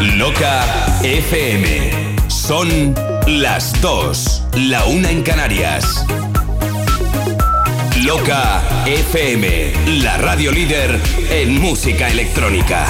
Loca FM. Son las dos, la una en Canarias. Loca FM, la radio líder en música electrónica.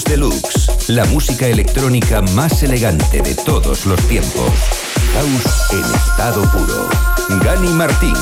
House Deluxe, la música electrónica más elegante de todos los tiempos. House en estado puro. Gani Martín.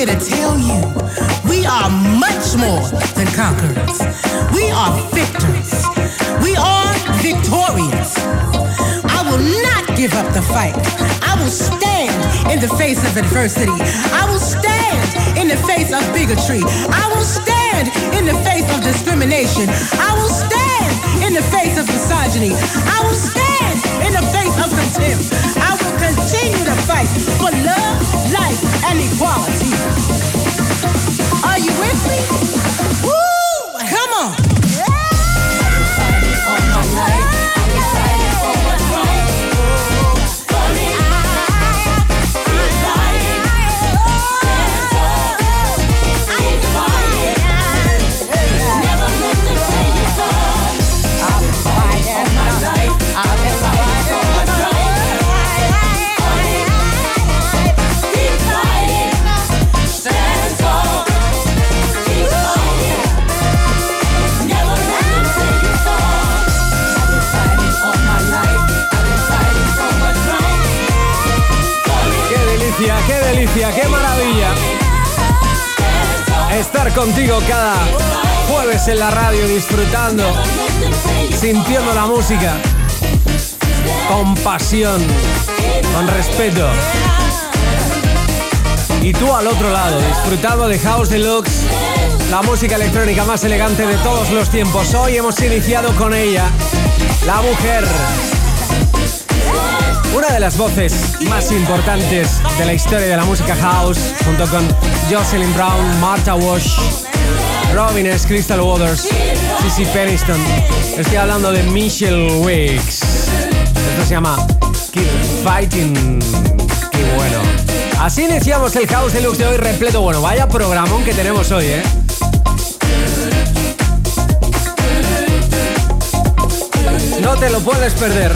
here to tell you we are much more than conquerors. We are victors. We are victorious. I will not give up the fight. I will stand in the face of adversity. I will stand in the face of bigotry. I will stand in the face of discrimination. I will stand in the face of misogyny. I will stand in the face of contempt. I continue to fight for love, life, and equality. Are you with me? Woo! Come on! Yeah! Contigo cada jueves en la radio disfrutando, sintiendo la música con pasión, con respeto. Y tú al otro lado, disfrutando de House Deluxe, la música electrónica más elegante de todos los tiempos. Hoy hemos iniciado con ella, la mujer una de las voces más importantes de la historia de la música house, junto con Jocelyn Brown, Martha Wash, Robin S. Crystal Waters, Cici Peniston. Estoy hablando de Michelle Wicks. Esto se llama Keep Fighting. Qué bueno. Así iniciamos el House Deluxe de hoy repleto. Bueno, vaya programón que tenemos hoy, ¿eh? No te lo puedes perder.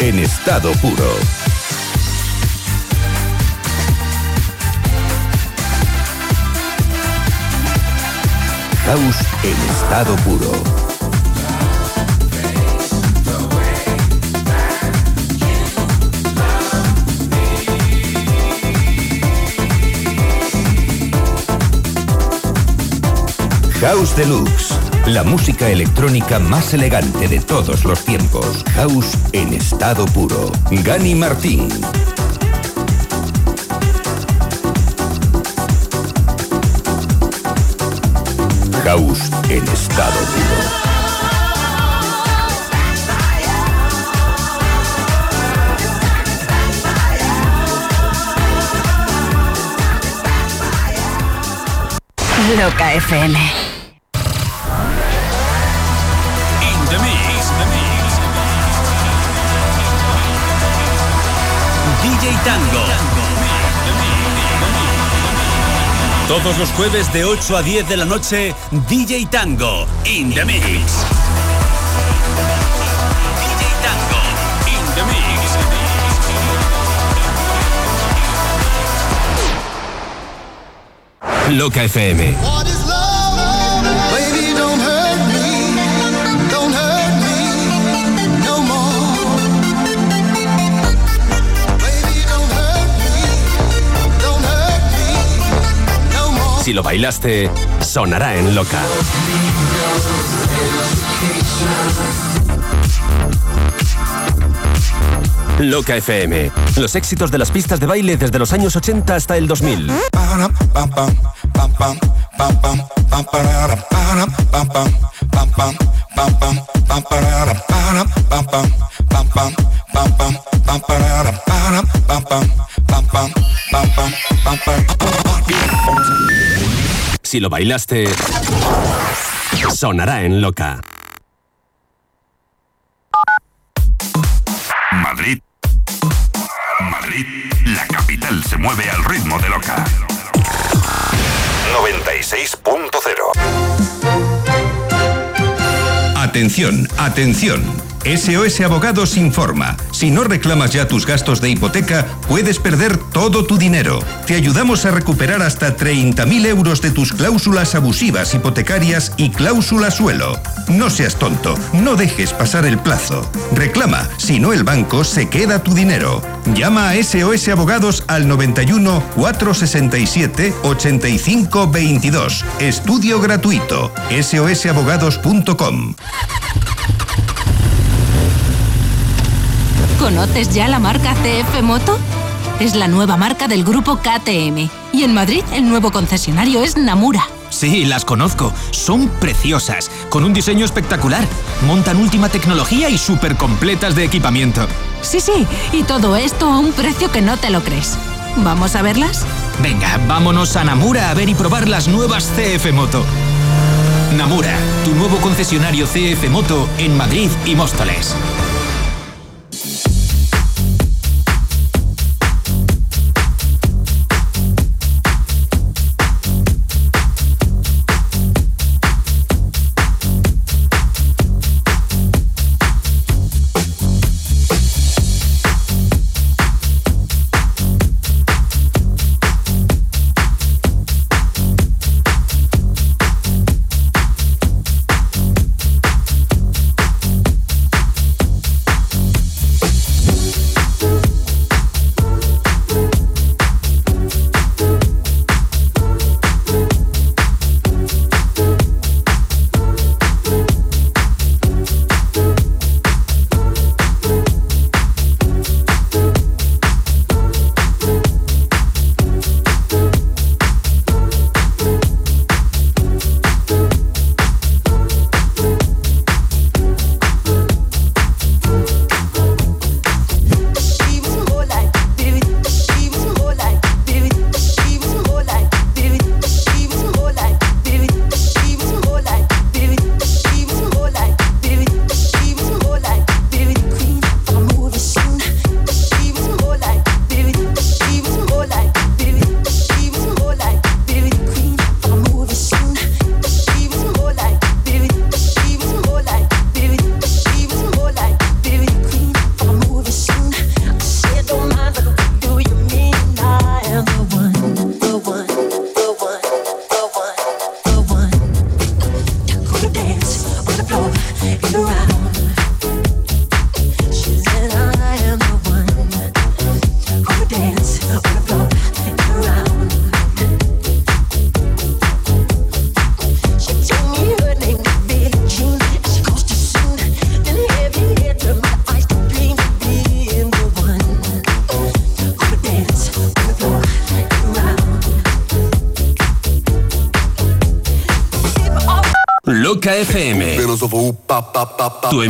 En estado puro. House en estado puro. House Deluxe, la música electrónica más elegante de todos los tiempos. House en estado puro. Gani Martín. House en estado puro. Loca FM. Todos los jueves de 8 a 10 de la noche, DJ Tango, in the mix. DJ Tango, in the mix. Loca FM. Si lo bailaste, sonará en loca. Loca FM. Los éxitos de las pistas de baile desde los años 80 hasta el 2000. Si lo bailaste, sonará en loca. Atención, atención. SOS Abogados informa. Si no reclamas ya tus gastos de hipoteca, puedes perder todo tu dinero. Te ayudamos a recuperar hasta 30.000 euros de tus cláusulas abusivas hipotecarias y cláusula suelo. No seas tonto, no dejes pasar el plazo. Reclama, si no el banco se queda tu dinero. Llama a SOS Abogados al 91 467 85 22. Estudio gratuito. sosabogados.com. ¿Conoces ya la marca CF Moto? Es la nueva marca del grupo KTM. Y en Madrid el nuevo concesionario es Namura. Sí, las conozco. Son preciosas, con un diseño espectacular. Montan última tecnología y súper completas de equipamiento. Sí, sí, y todo esto a un precio que no te lo crees. ¿Vamos a verlas? Venga, vámonos a Namura a ver y probar las nuevas CF Moto. Namura, tu nuevo concesionario CF Moto en Madrid y Móstoles.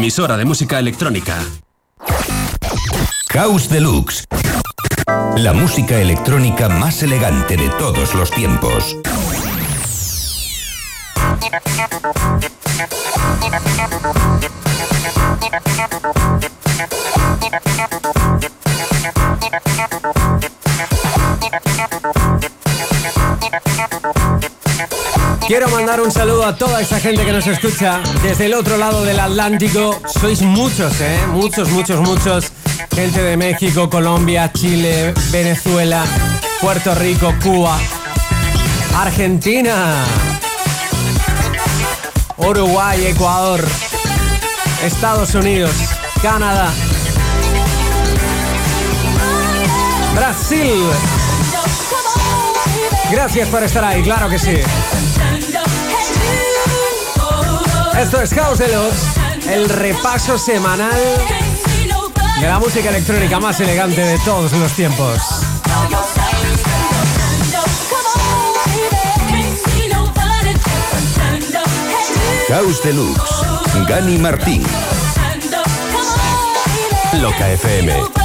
Emisora de música electrónica. House Deluxe. La música electrónica más elegante de todos los tiempos. Quiero mandar un saludo a toda esa gente que nos escucha desde el otro lado del Atlántico. Sois muchos, ¿eh? Muchos, muchos, muchos. Gente de México, Colombia, Chile, Venezuela, Puerto Rico, Cuba, Argentina, Uruguay, Ecuador, Estados Unidos, Canadá, Brasil. Gracias por estar ahí, claro que sí. Esto es House Deluxe, el repaso semanal de la música electrónica más elegante de todos los tiempos. House Deluxe, Gani Martín. Loca FM.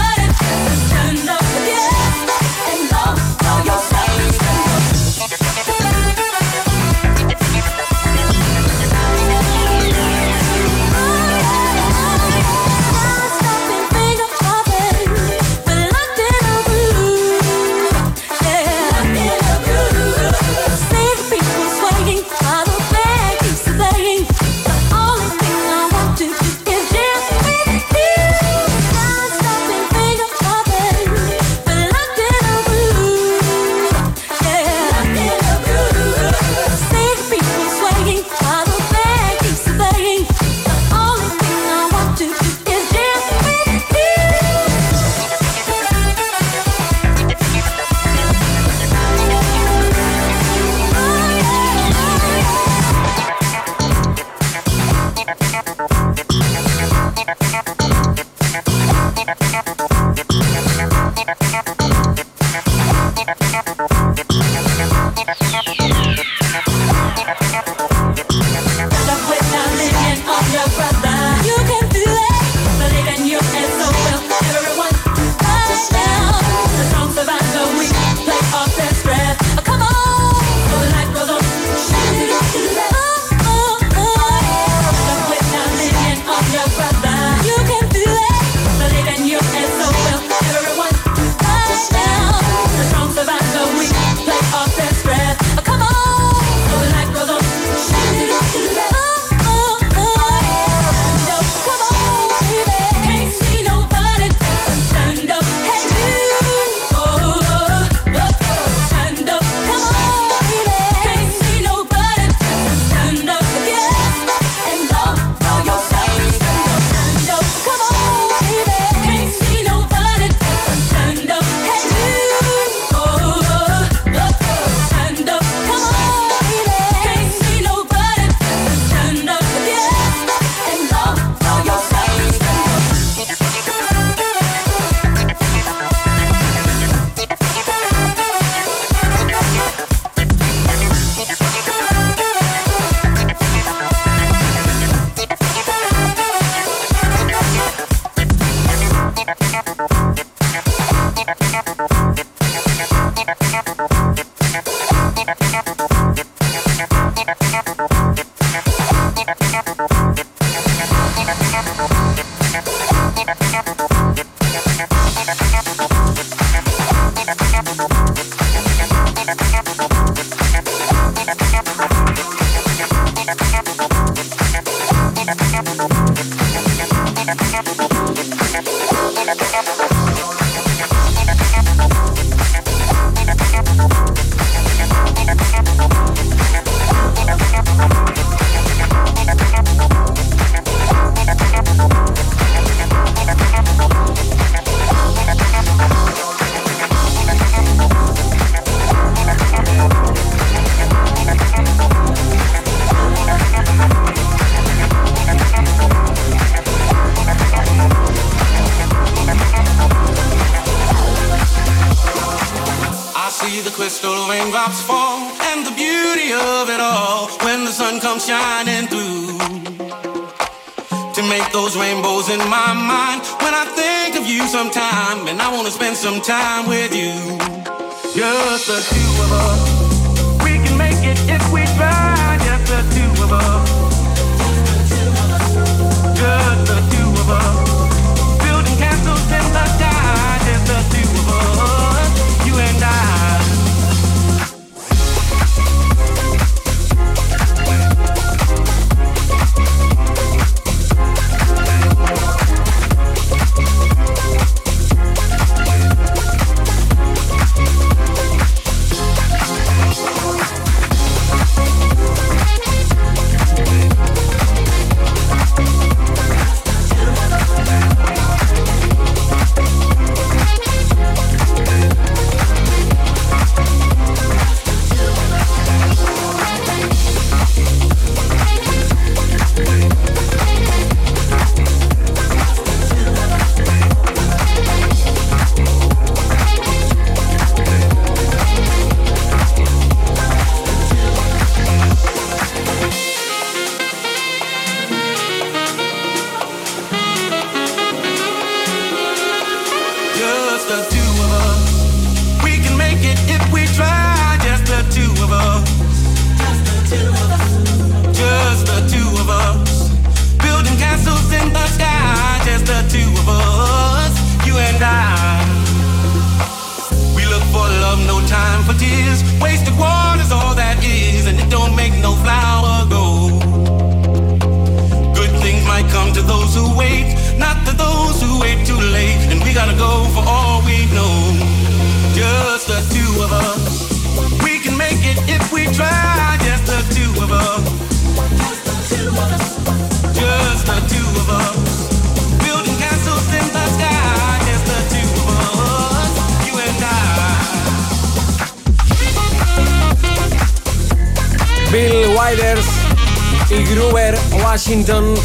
Shining through. To make those rainbows in my mind when I think of you sometime, and I wanna spend some time with you. Just the two of us. We can make it if we try. Just the two of us.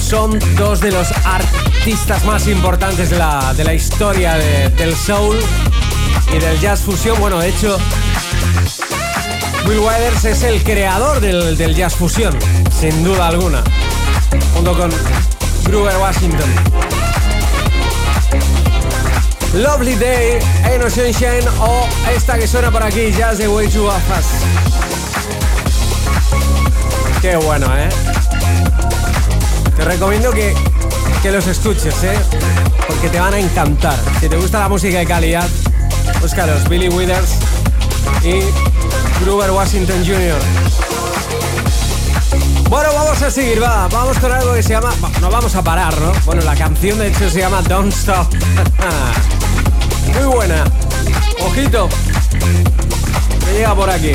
Son dos de los artistas más importantes de la, de la historia de- del soul y del jazz fusión. Bueno, de hecho, Bill Wilders es el creador del, del jazz fusión, sin duda alguna, junto con Gruber Washington. Lovely Day, Ain't No Sunshine o esta que suena por aquí, Jazz the Way to Fast. Qué bueno, ¿eh? Recomiendo que, que los escuches, ¿eh? Porque te van a encantar. Si te gusta la música de calidad, búscalos, Billy Withers y Gruber Washington Jr. Bueno, vamos a seguir, va. Vamos con algo que se llama... No vamos a parar, ¿no? Bueno, la canción de hecho se llama Don't Stop. Muy buena. Ojito. Que llega por aquí.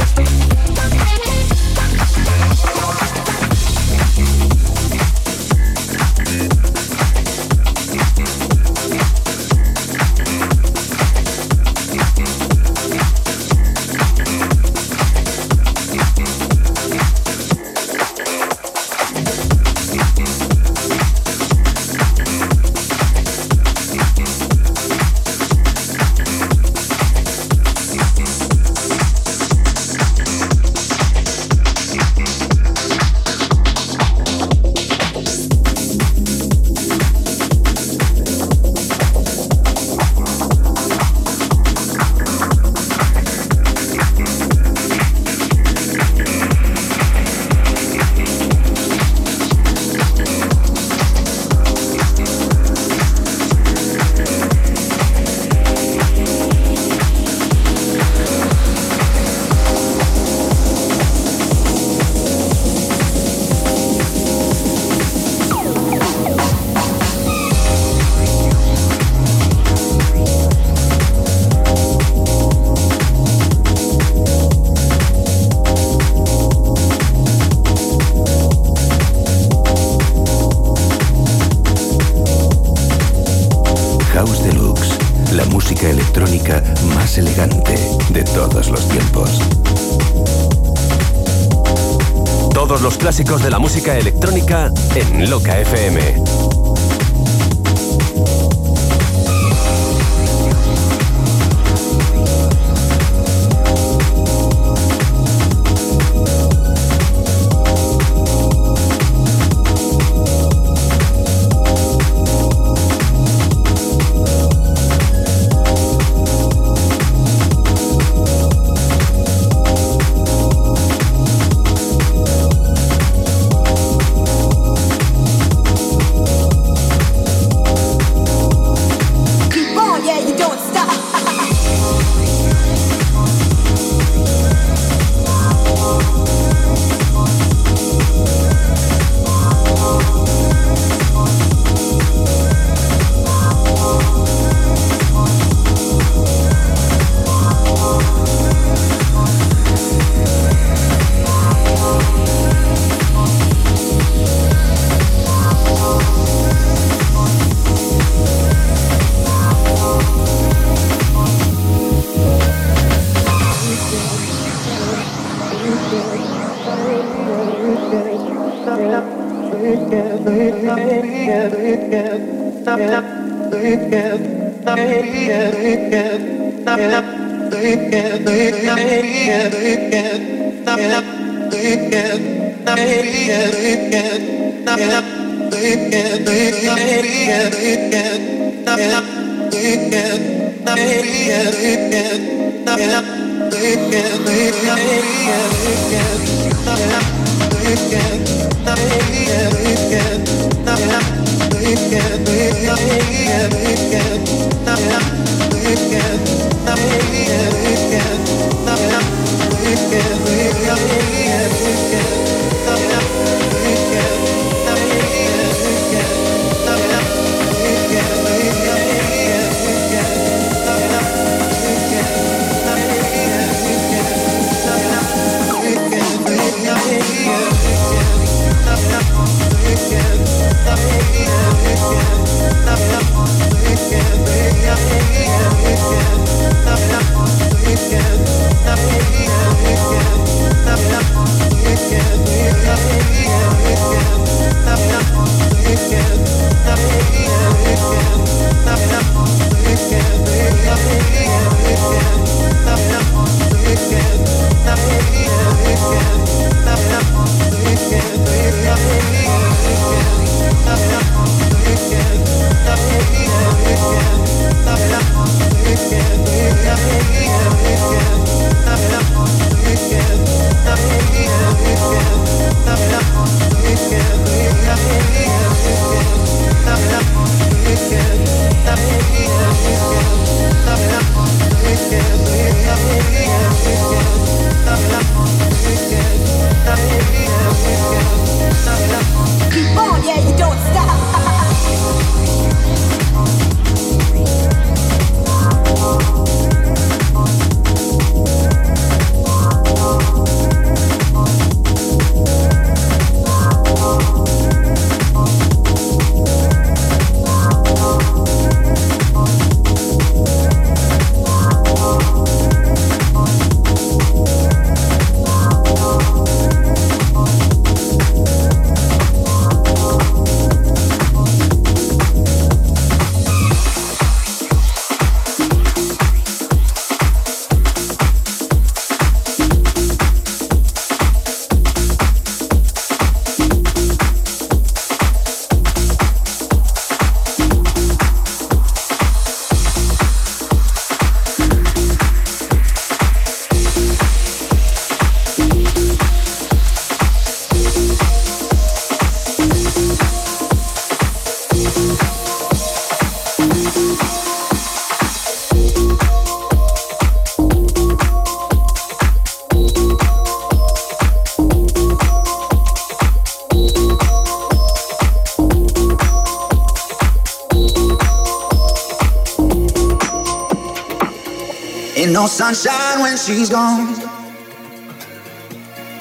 She's gone.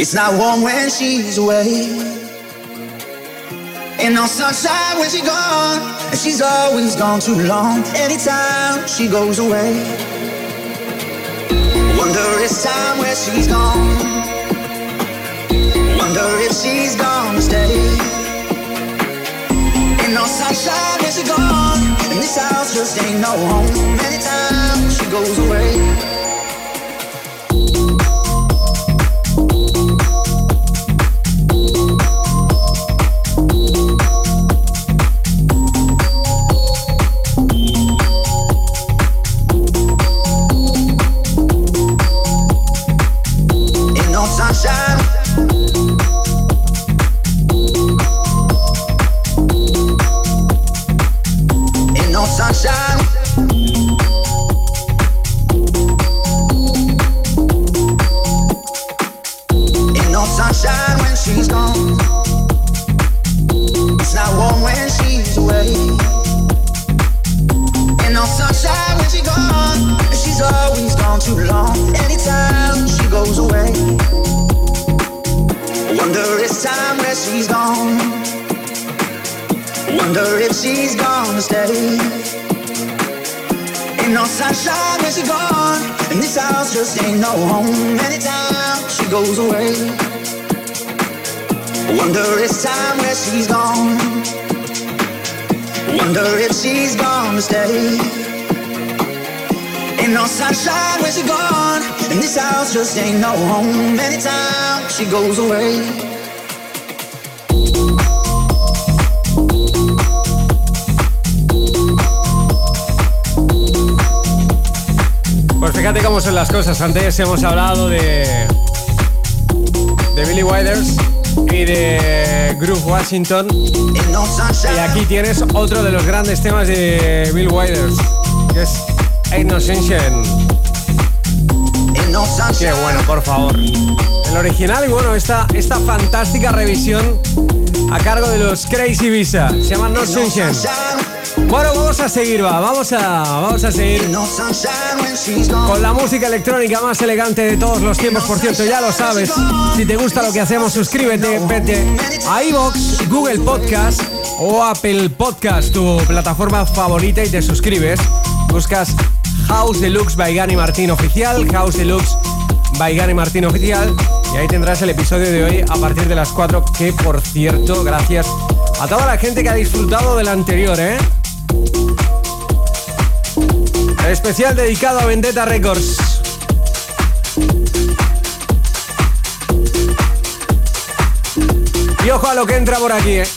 It's not warm when she's away. Ain't no sunshine when she's gone. And she's always gone too long. Anytime she goes away. Wonder it's time where she's gone. Wonder if she's gonna stay. Ain't no sunshine when she's gone. And this house just ain't no home. Anytime she goes away. Wonder this time where she's gone. Wonder if she's gonna stay. Ain't no sunshine when she gone, and this house just ain't no home. Anytime she goes away. fíjate cómo son las cosas. Antes hemos hablado de. de Billy Widers de Groove Washington. Y aquí tienes otro de los grandes temas de Bill Widers, que es Sunshine. Qué bueno, por favor. El original y bueno, esta, esta fantástica revisión a cargo de los Crazy Visa. Se llama No. Bueno, vamos a seguir, va. Vamos a, vamos a seguir con la música electrónica más elegante de todos los tiempos. Por cierto, ya lo sabes. Si te gusta lo que hacemos, suscríbete, vete a iVoox, Google Podcast o Apple Podcast, tu plataforma favorita, y te suscribes. Buscas House Deluxe by Gary Martín Oficial, House Deluxe by Gary Martín Oficial. Y ahí tendrás el episodio de hoy a partir de las 4, que por cierto, gracias a toda la gente que ha disfrutado del anterior, ¿eh? Especial dedicado a Vendetta Records. Y ojo a lo que entra por aquí, ¿eh?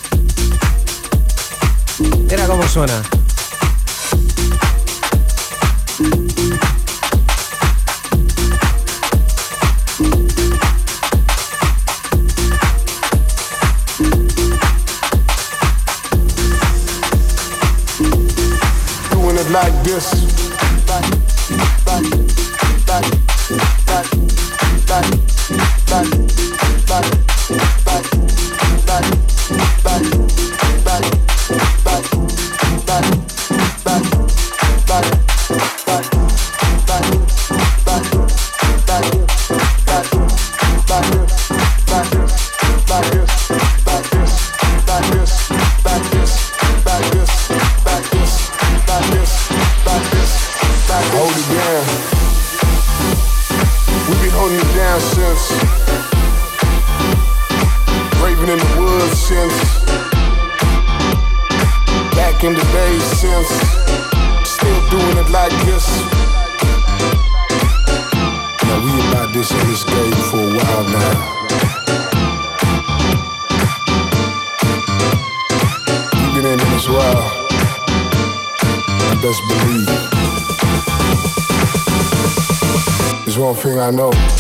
Mira cómo suena. like this. I know.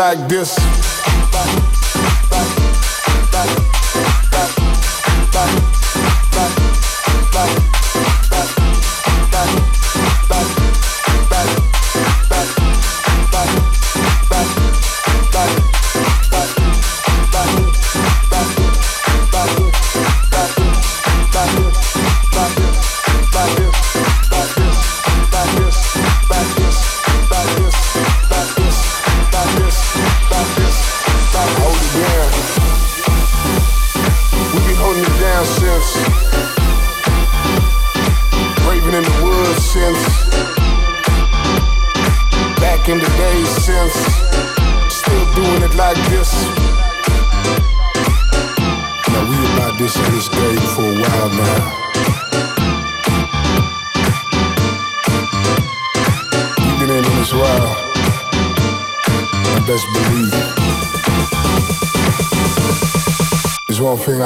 Like this.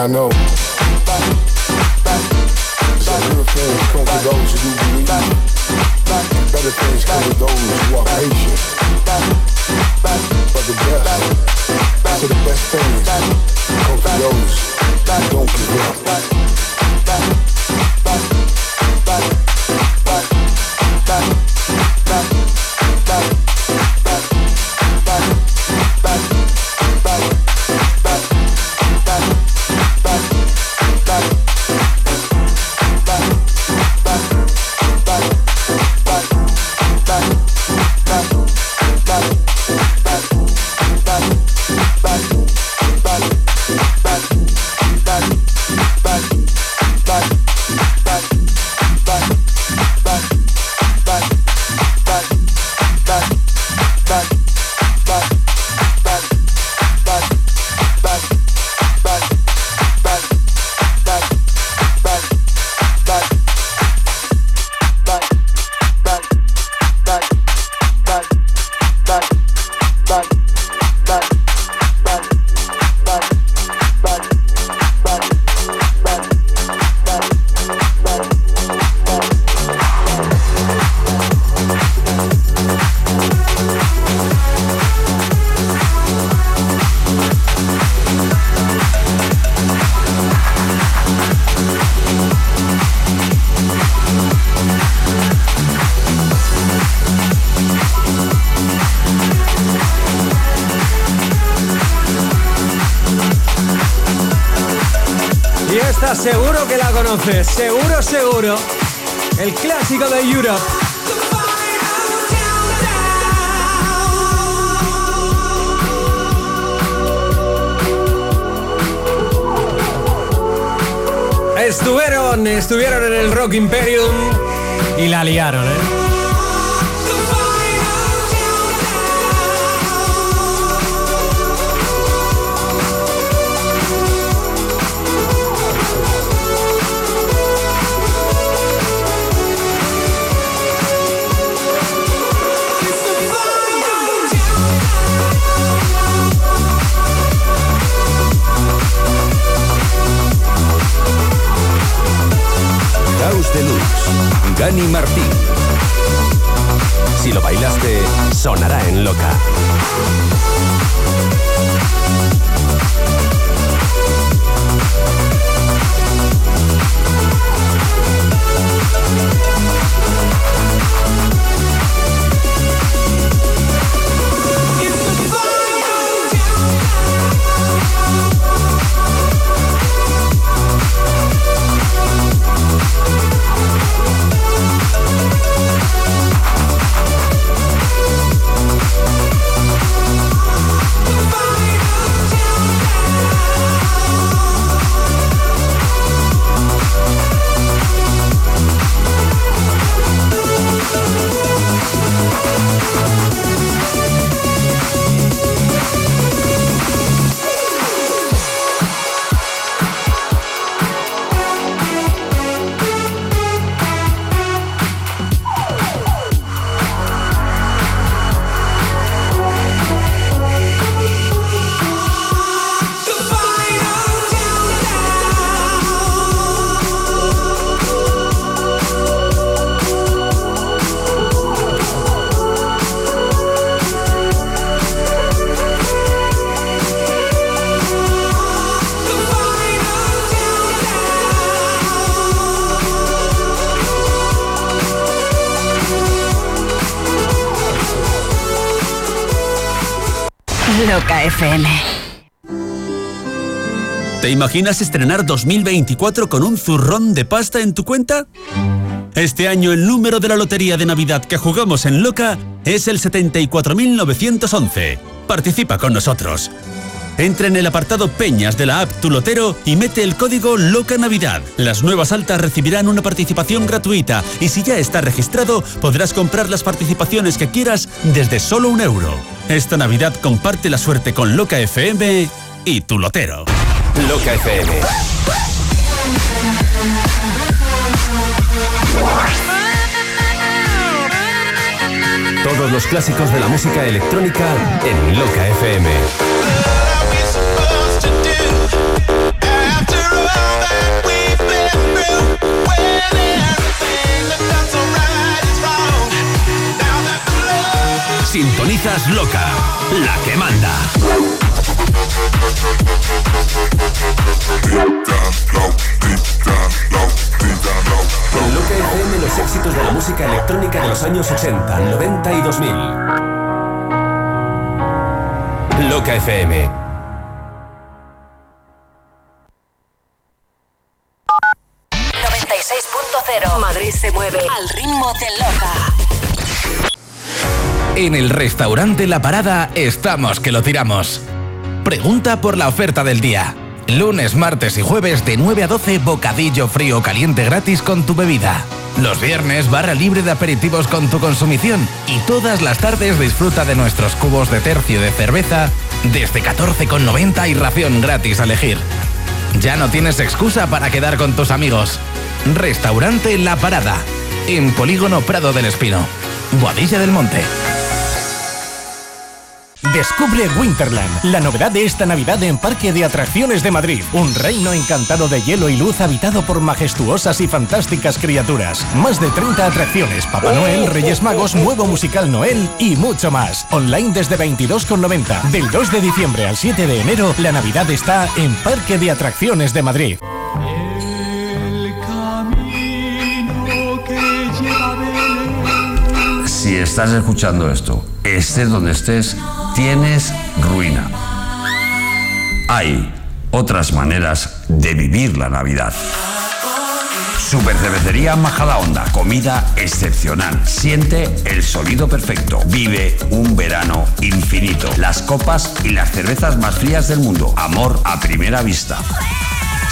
I know. Gani Martín. Si lo bailaste, sonará en loca. FM. ¿Te imaginas estrenar 2024 con un zurrón de pasta en tu cuenta? Este año el número de la lotería de Navidad que jugamos en Loca es el 74.911. Participa con nosotros. Entra en el apartado Peñas de la app Tu Lotero y mete el código Loca Navidad. Las nuevas altas recibirán una participación gratuita y si ya está registrado podrás comprar las participaciones que quieras desde solo un euro. Esta Navidad comparte la suerte con Loca FM y Tu Lotero. Loca FM. Todos los clásicos de la música electrónica en Loca FM. Sintonizas Loca, la que manda. Loca FM los éxitos de la música electrónica de los años 80, 90 y 2000. Loca FM. En el restaurante La Parada estamos que lo tiramos. Pregunta por la oferta del día. Lunes, martes y jueves de 9 a 12 bocadillo frío caliente gratis con tu bebida. Los viernes barra libre de aperitivos con tu consumición y todas las tardes disfruta de nuestros cubos de tercio de cerveza desde 14,90 y ración gratis a elegir. Ya no tienes excusa para quedar con tus amigos. Restaurante La Parada, en Polígono Prado del Espino, Boadilla del Monte. Descubre Winterland, la novedad de esta Navidad en Parque de Atracciones de Madrid. Un reino encantado de hielo y luz habitado por majestuosas y fantásticas criaturas. Más de 30 atracciones, Papá Noel, Reyes Magos, nuevo musical Noel y mucho más. Online desde 22,90. Del 2 de diciembre al 7 de enero, la Navidad está en Parque de Atracciones de Madrid. Si estás escuchando esto, estés donde estés, tienes ruina. Hay otras maneras de vivir la Navidad. Super Cervecería Majada Onda, comida excepcional. Siente el sonido perfecto. Vive un verano infinito. Las copas y las cervezas más frías del mundo. Amor a primera vista.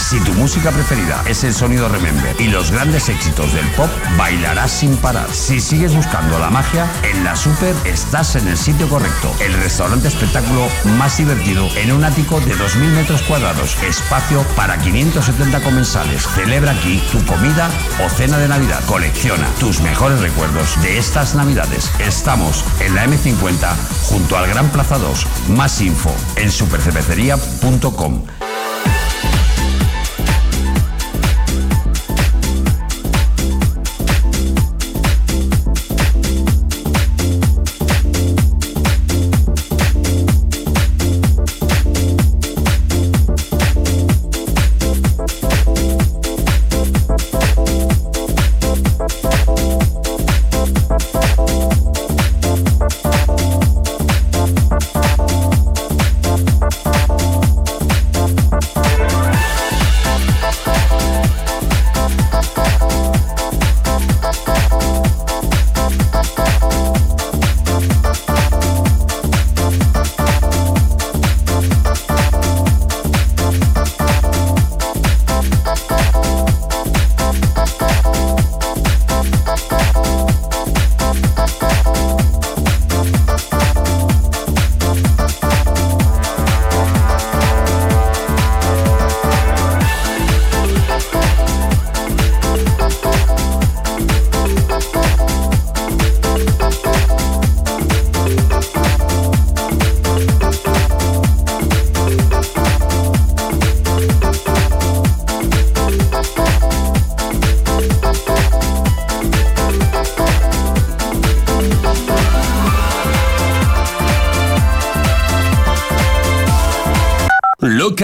Si tu música preferida es el sonido Remember y los grandes éxitos del pop, bailarás sin parar. Si sigues buscando la magia, en la Super estás en el sitio correcto. El restaurante espectáculo más divertido en un ático de 2.000 metros cuadrados. Espacio para 570 comensales. Celebra aquí tu comida o cena de Navidad. Colecciona tus mejores recuerdos de estas Navidades. Estamos en la M50 junto al Gran Plaza 2. Más info en supercervecería.com.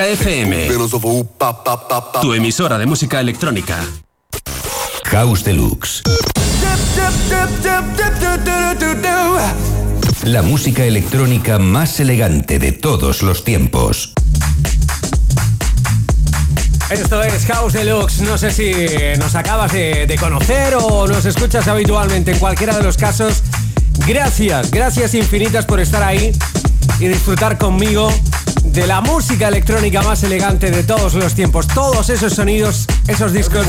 FM. Tu emisora de música electrónica. House Deluxe. La música electrónica más elegante de todos los tiempos. Esto es House Deluxe. No sé si nos acabas de, de conocer o nos escuchas habitualmente. En cualquiera de los casos, gracias, gracias infinitas por estar ahí y disfrutar conmigo de la música electrónica más elegante de todos los tiempos. Todos esos sonidos, esos discos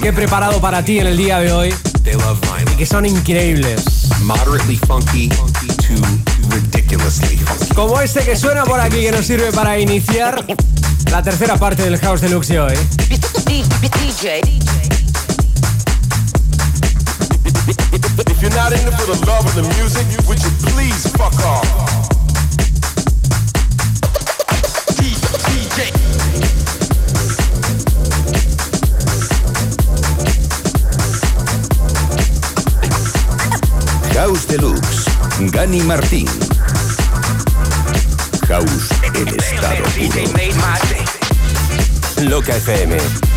que he preparado para ti en el día de hoy y que son increíbles. Moderately funky to ridiculously funky. Como este que suena por aquí que nos sirve para iniciar la tercera parte del House Deluxe de hoy. If you're not in it for the love of the music, would you please fuck off? Gani Martín. House en estado puro. Loca FM.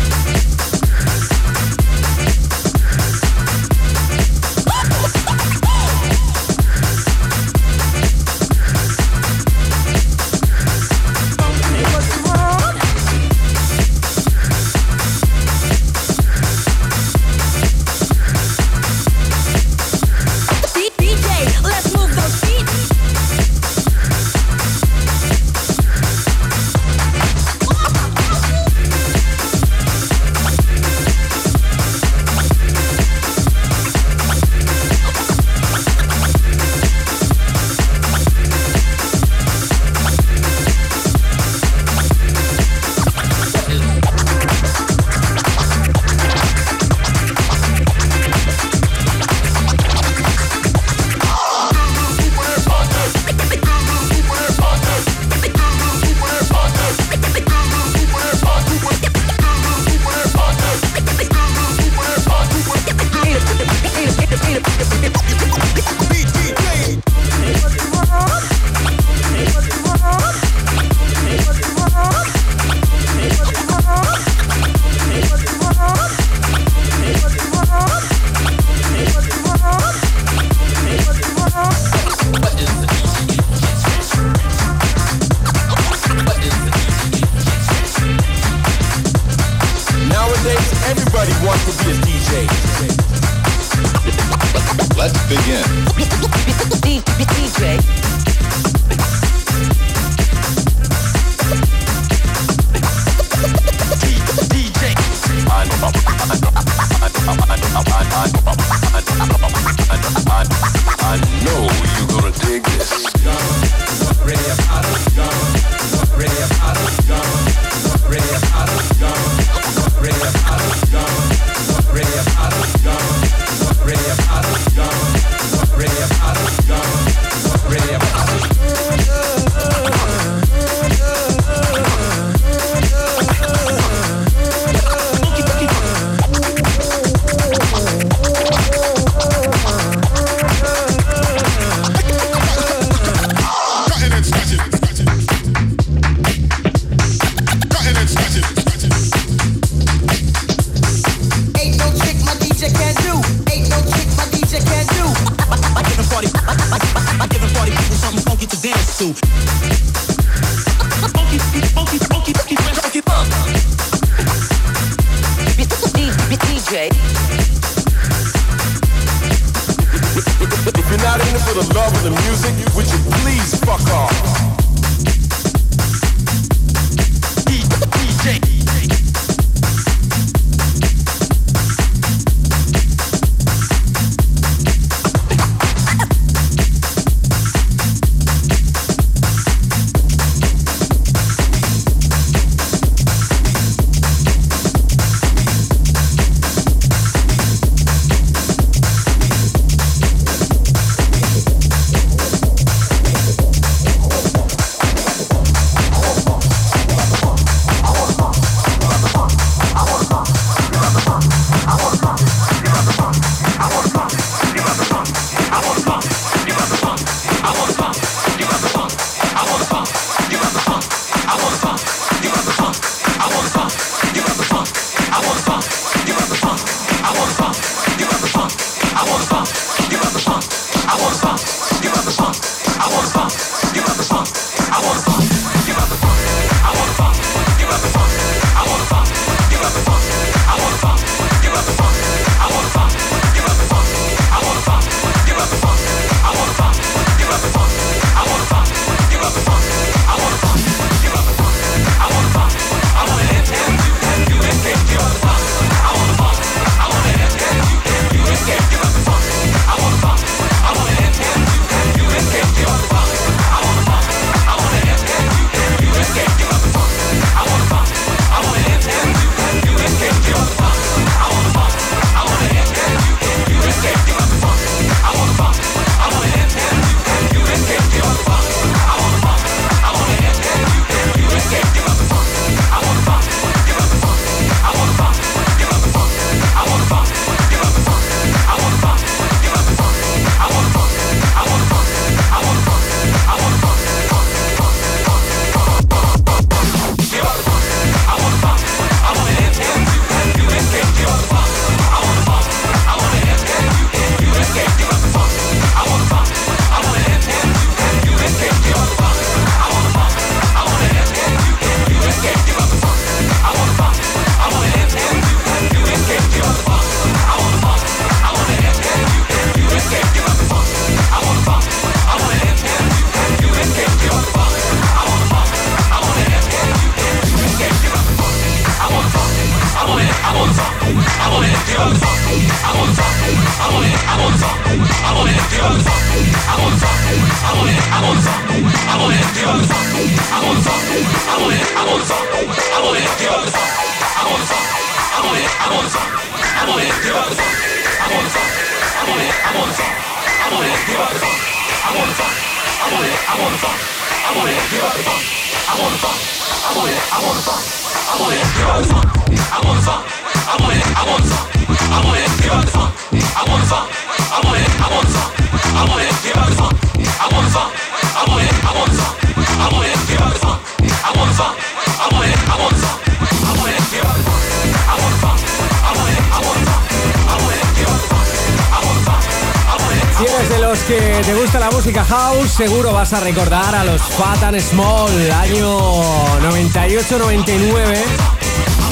Seguro vas a recordar a los Fat and Small, año 98-99,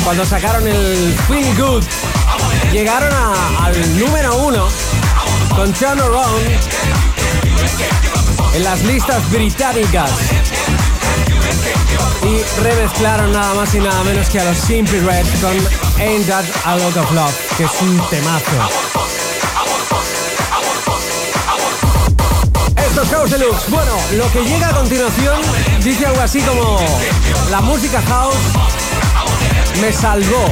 cuando sacaron el Feel Good. Llegaron al número uno con Turn Around en las listas británicas. Y remezclaron nada más y nada menos que a los Simply Red con Ain't That a Lot of Love, que es un temazo. Es House Deluxe. Bueno, lo que llega a continuación dice algo así como la música house me salvó.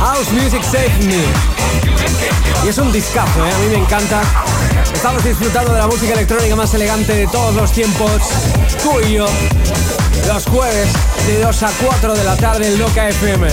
House Music Saved Me. Y es un discazo, ¿eh? a mí me encanta. Estamos disfrutando de la música electrónica más elegante de todos los tiempos. Tú y yo, los jueves de 2 a 4 de la tarde en Loca FM.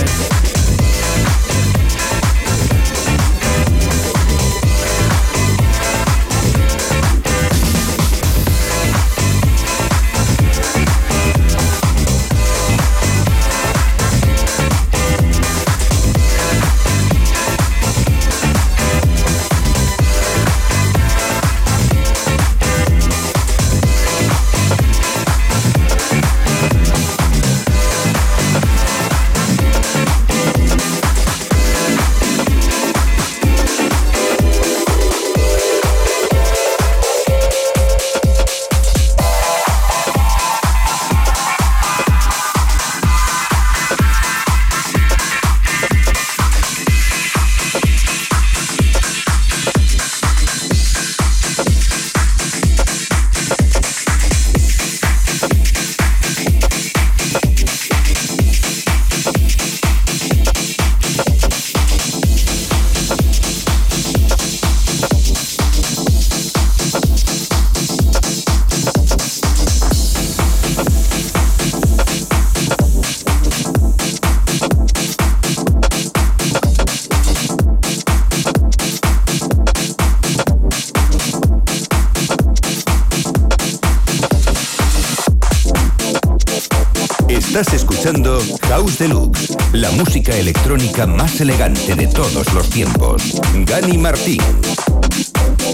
Más elegante de todos los tiempos. Gani Martín.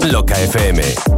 Loca FM.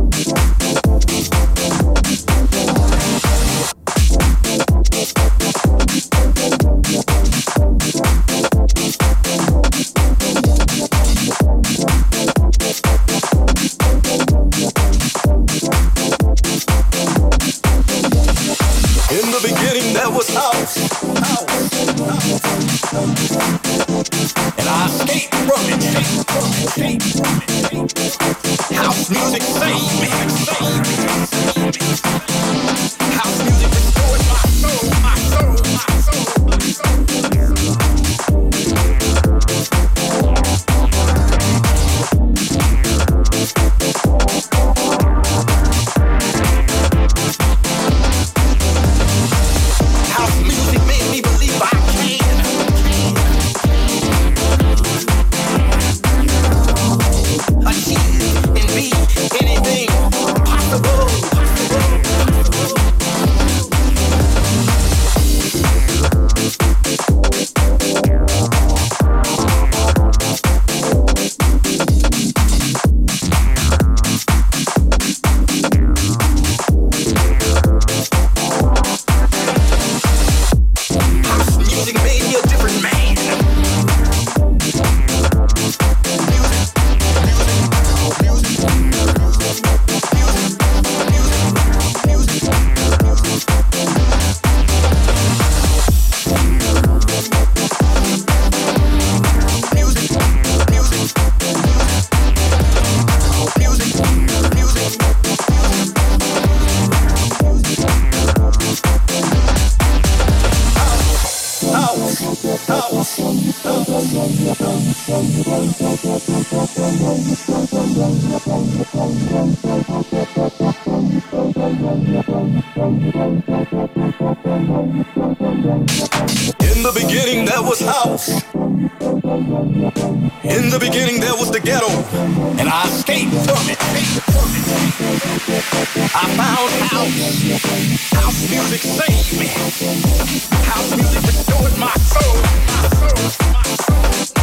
In the beginning there was house. In the beginning there was the ghetto. And I escaped from it. I found house. House music saved me. House music restored my soul. 98.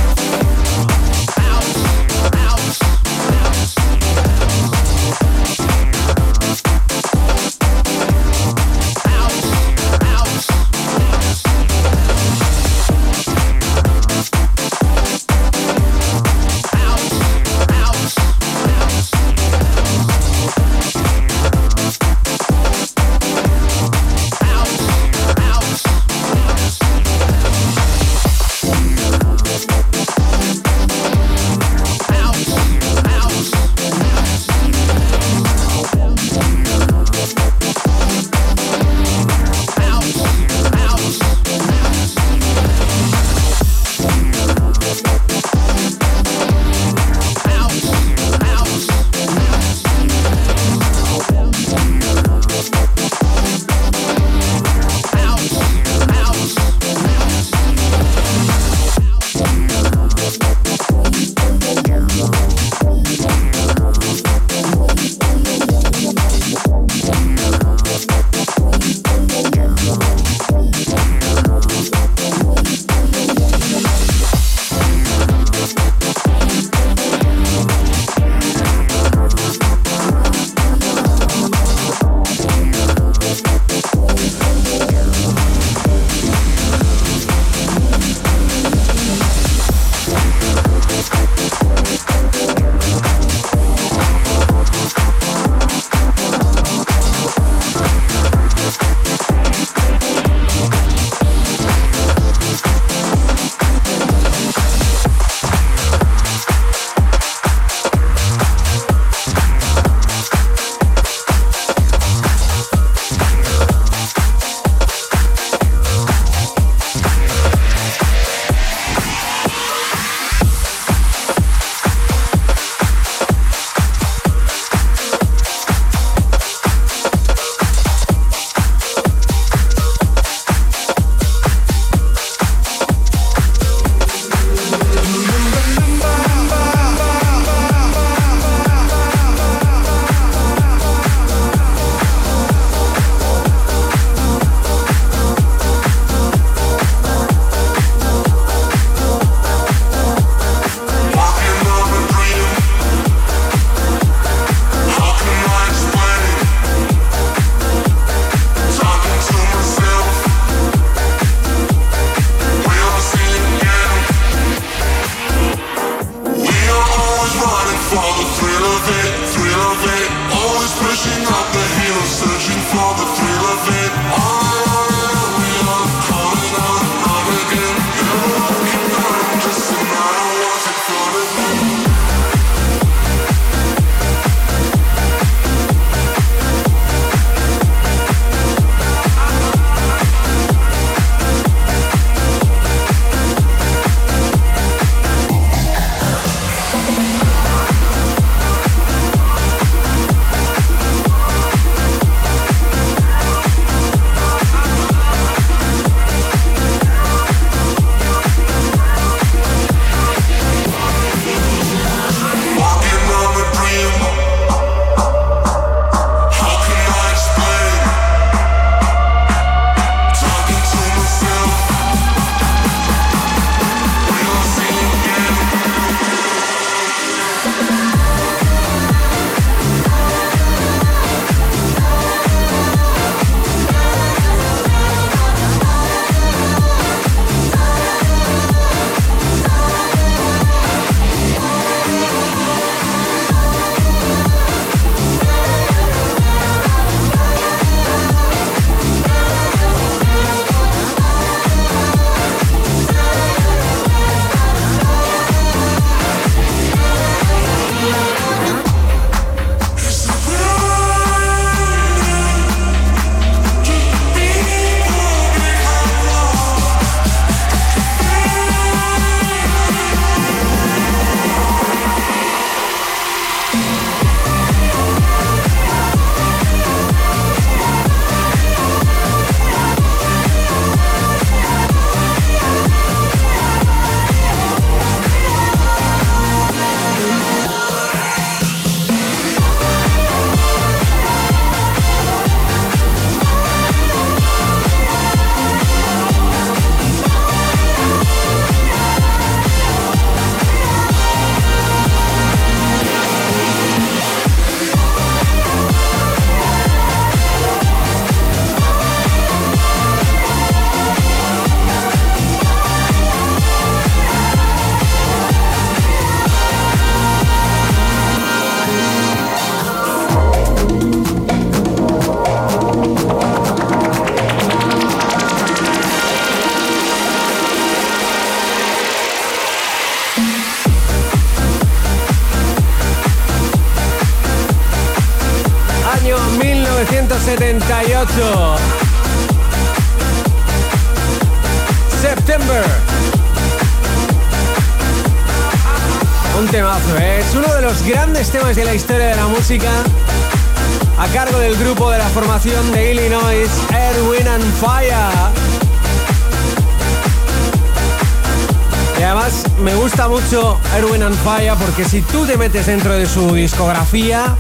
Dentro de su discografía,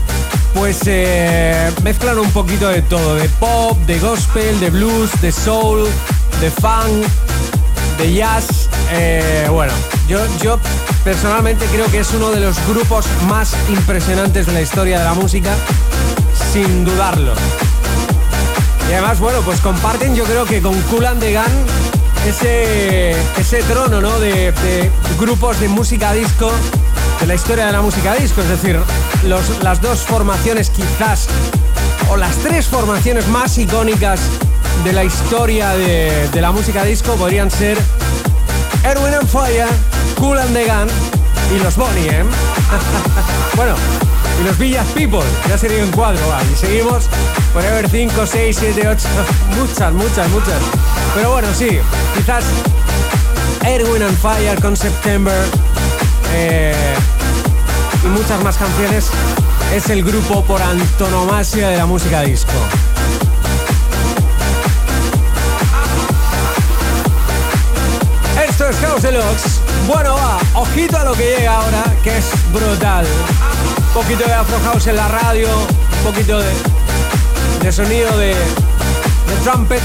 pues eh, mezclan un poquito de todo, de pop, de gospel, de blues, de soul, de funk, de jazz. Eh, bueno, yo, yo personalmente creo que es uno de los grupos más impresionantes de la historia de la música, sin dudarlo. Y además, bueno, pues comparten yo creo que con Cool and the Gun ese, ese trono ¿no? de, de grupos de música disco de la historia de la música disco, es decir, los- las dos formaciones quizás, o las tres formaciones más icónicas de la historia de, de la música disco podrían ser Erwin and Fire, Cool and the Gun y los Bonnie, ¿eh? bueno, y los Villas People, ya sería un cuadro, va, y seguimos Forever 5, 6, 7, 8, muchas, muchas, muchas. Pero bueno, sí, quizás Erwin and Fire con September eh, y muchas más canciones es el grupo por antonomasia de la música disco. Esto es House Deluxe. Bueno, va, ojito a lo que llega ahora, que es brutal. Un poquito de Afro House en la radio, un poquito de, de sonido de, de trumpet.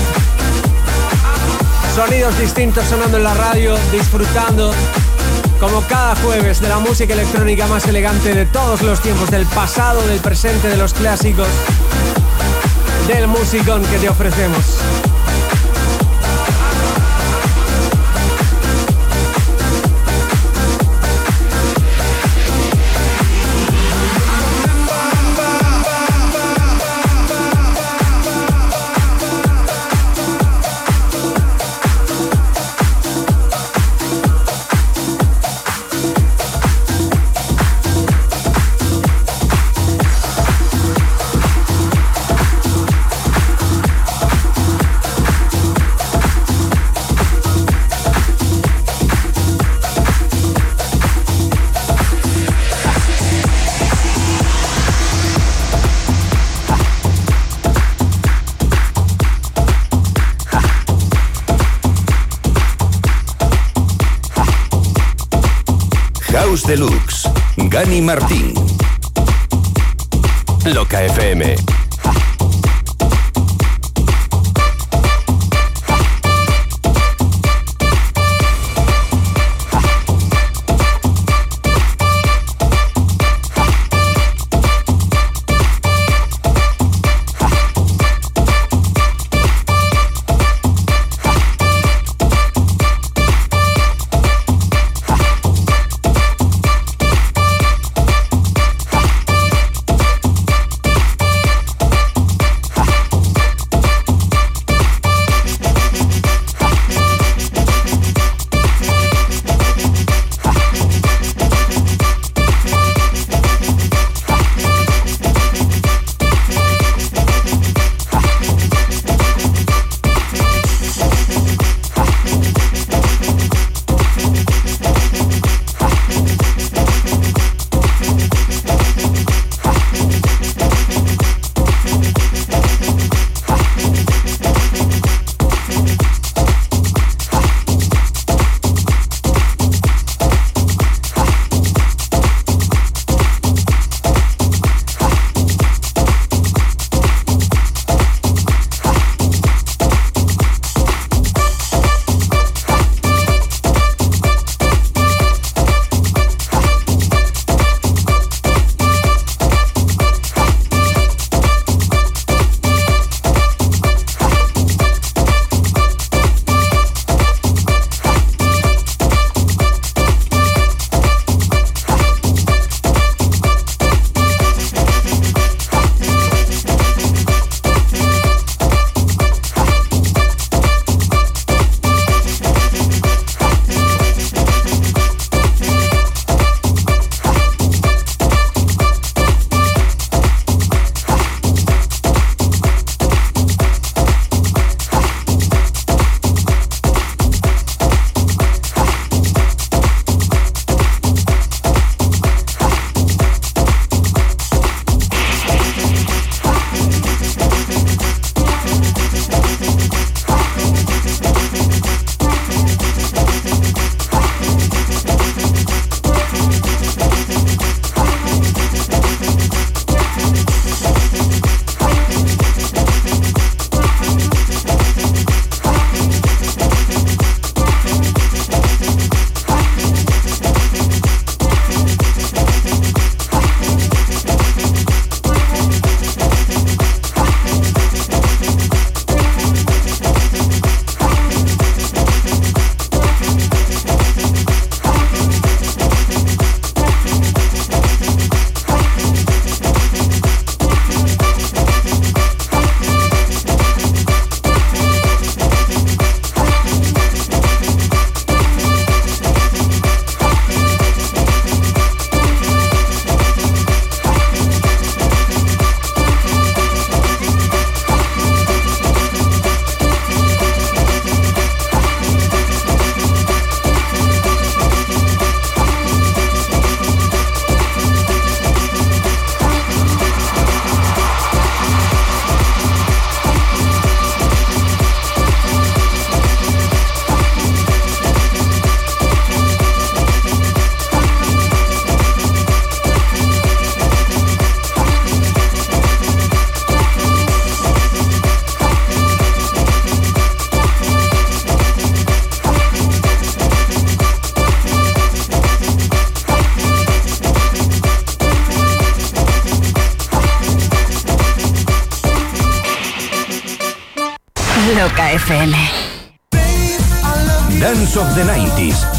Sonidos distintos sonando en la radio, disfrutando como cada jueves de la música electrónica más elegante de todos los tiempos, del pasado, del presente, de los clásicos, del musicón que te ofrecemos. Gani Martín. Loca FM.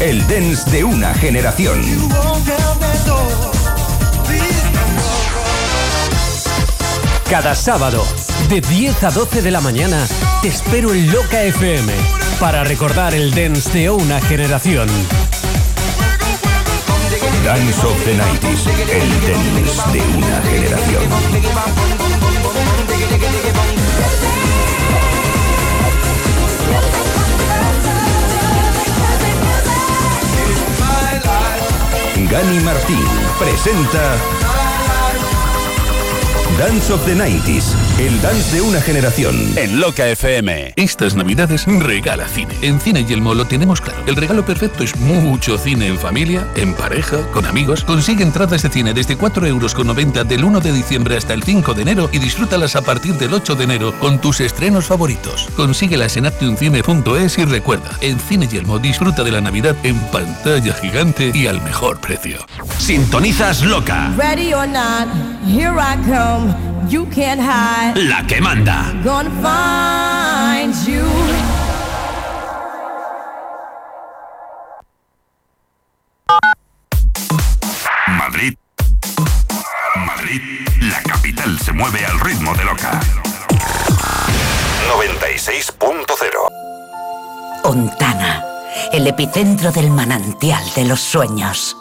El dance de una generación. Cada sábado, de 10 a 12 de la mañana, te espero en Loca FM para recordar el dance de una generación. Dance of the 90s, el dance de una generación. Gani Martín presenta Dance of the 90s, el dance de una generación. En Loca FM. Estas navidades regala cine. En Cine Yelmo lo tenemos claro. El regalo perfecto es mucho cine en familia, en pareja, con amigos. Consigue entradas de cine desde 4,90 euros del 1 de diciembre hasta el 5 de enero y disfrútalas a partir del 8 de enero con tus estrenos favoritos. Consíguelas en actioncine.es y recuerda, en Cine Yelmo disfruta de la Navidad en pantalla gigante y al mejor precio. Sintonizas Loca, Ready or not, here I come. You can't hide. la que manda. Gonna find epicentro del manantial de los sueños.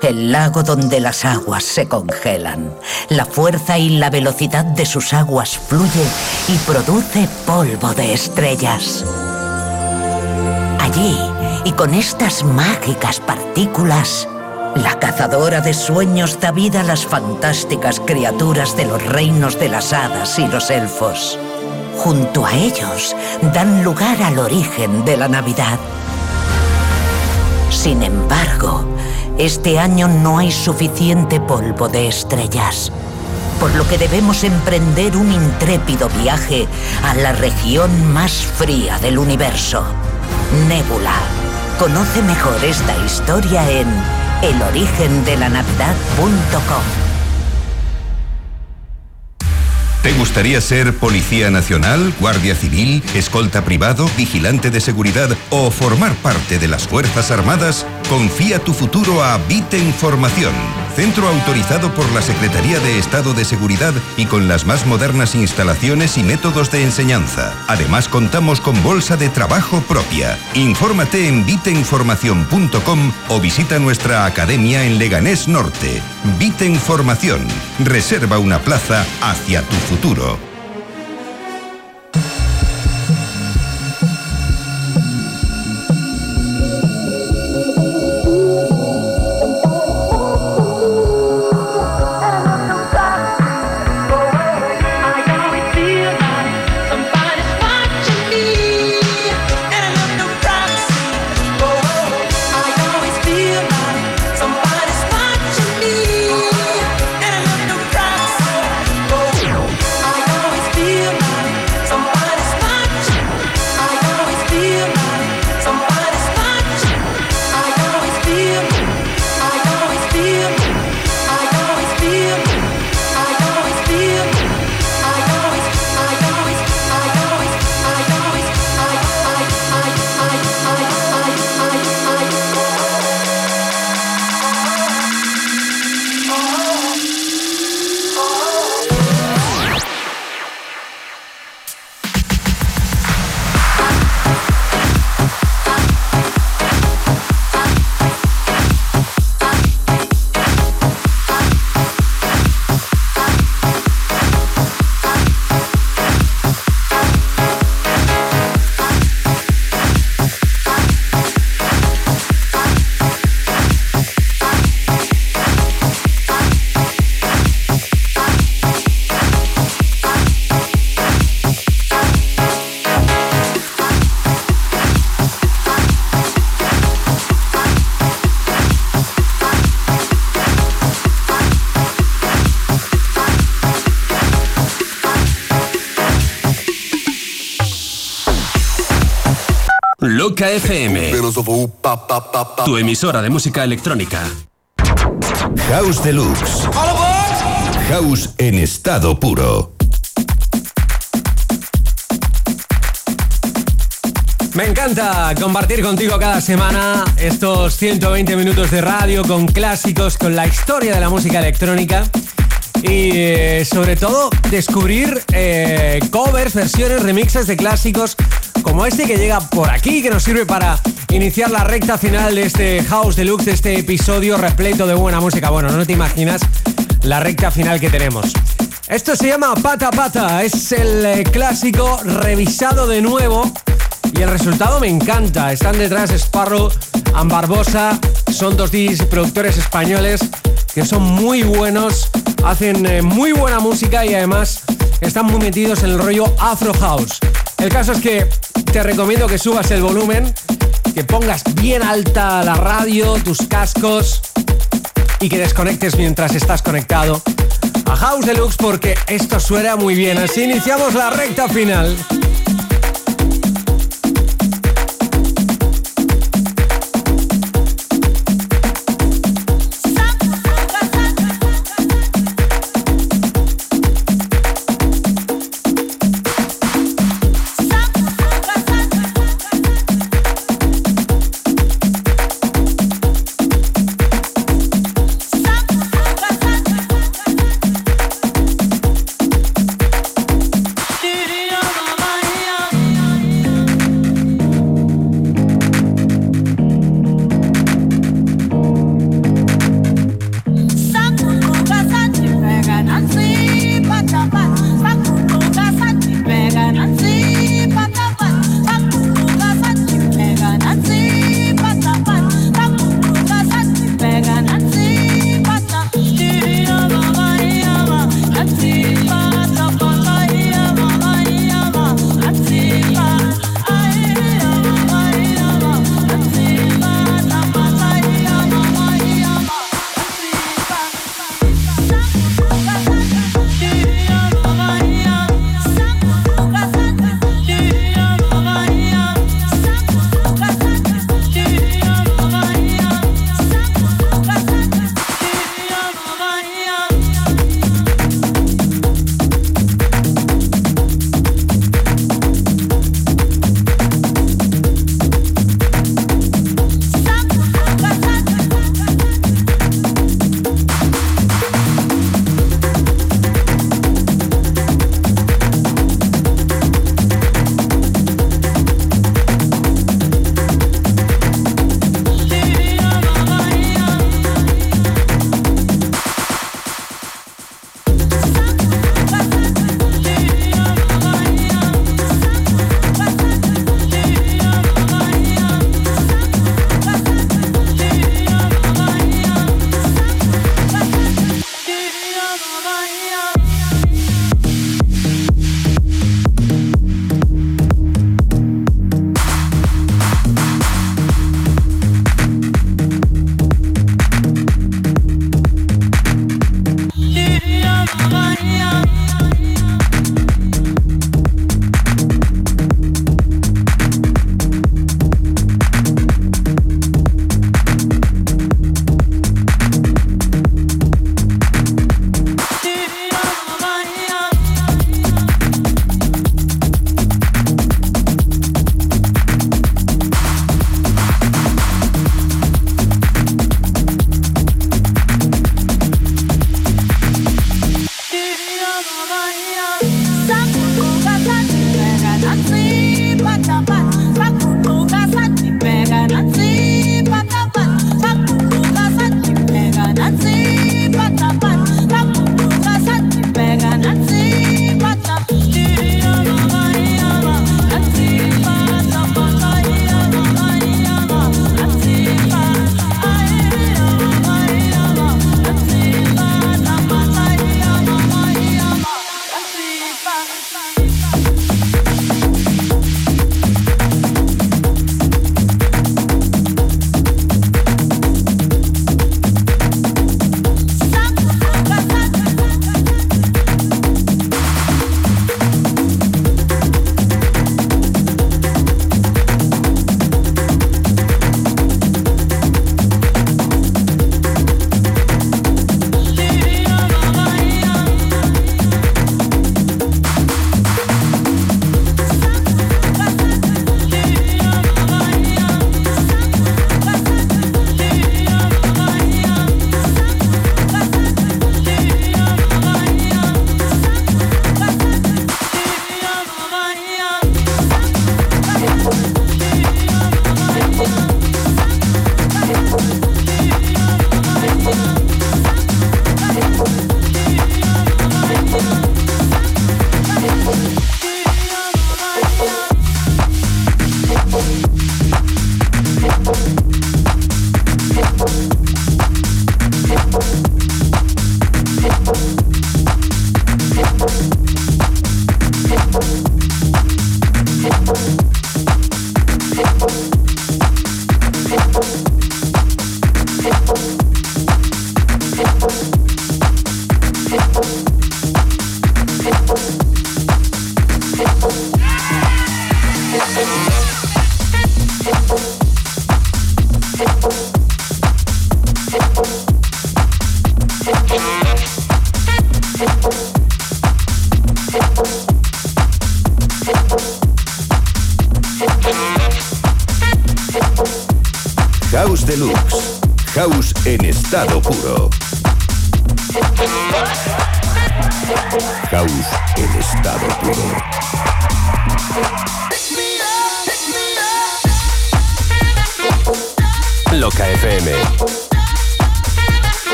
El lago donde las aguas se congelan. La fuerza y la velocidad de sus aguas fluye y produce polvo de estrellas. Allí, y con estas mágicas partículas, la cazadora de sueños da vida a las fantásticas criaturas de los reinos de las hadas y los elfos. Junto a ellos, dan lugar al origen de la Navidad. Sin embargo, este año no hay suficiente polvo de estrellas, por lo que debemos emprender un intrépido viaje a la región más fría del universo, Nébula. Conoce mejor esta historia en elorigendelanavidad.com. ¿Te gustaría ser policía nacional, guardia civil, escolta privado, vigilante de seguridad o formar parte de las Fuerzas Armadas? Confía tu futuro a Vite Información, centro autorizado por la Secretaría de Estado de Seguridad y con las más modernas instalaciones y métodos de enseñanza. Además contamos con bolsa de trabajo propia. Infórmate en viteinformación.com o visita nuestra academia en Leganés Norte. Vite Información. Reserva una plaza hacia tu futuro. Tu emisora de música electrónica. House Deluxe. House en estado puro. Me encanta compartir contigo cada semana estos 120 minutos de radio con clásicos, con la historia de la música electrónica y eh, sobre todo descubrir eh, covers, versiones, remixes de clásicos como este que llega por aquí, que nos sirve para iniciar la recta final de este House Deluxe, de este episodio repleto de buena música. Bueno, no te imaginas la recta final que tenemos. Esto se llama Pata Pata, es el eh, clásico revisado de nuevo y el resultado me encanta. Están detrás Sparrow and Barbosa, son dos DJs productores españoles que son muy buenos, hacen eh, muy buena música y además están muy metidos en el rollo Afro House. El caso es que te recomiendo que subas el volumen, que pongas bien alta la radio, tus cascos y que desconectes mientras estás conectado a House Deluxe porque esto suena muy bien. Así iniciamos la recta final.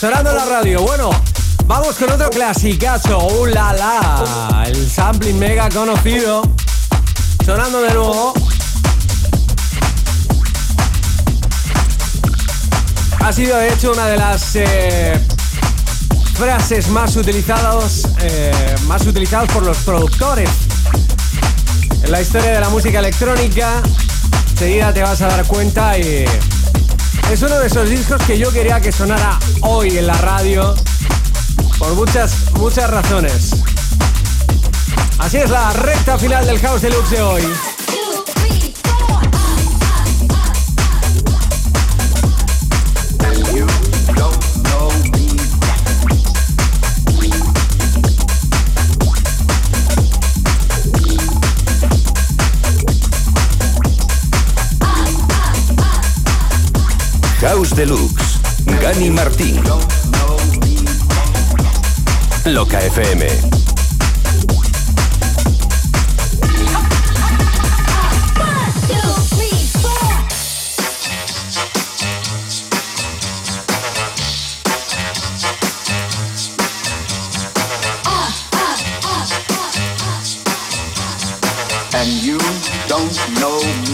Sonando la radio. Bueno, vamos con otro clasicazo. ¡Uh, la, la! El sampling mega conocido. Sonando de nuevo. Ha sido de hecho una de las eh, frases más utilizadas, eh, más utilizadas por los productores. En la historia de la música electrónica, enseguida te vas a dar cuenta y es uno de esos discos que yo quería que sonara hoy en la radio Por muchas, muchas razones. Así es la recta final del House Deluxe de hoy. Deluxe. Gani Martín. Loca FM. And you don't know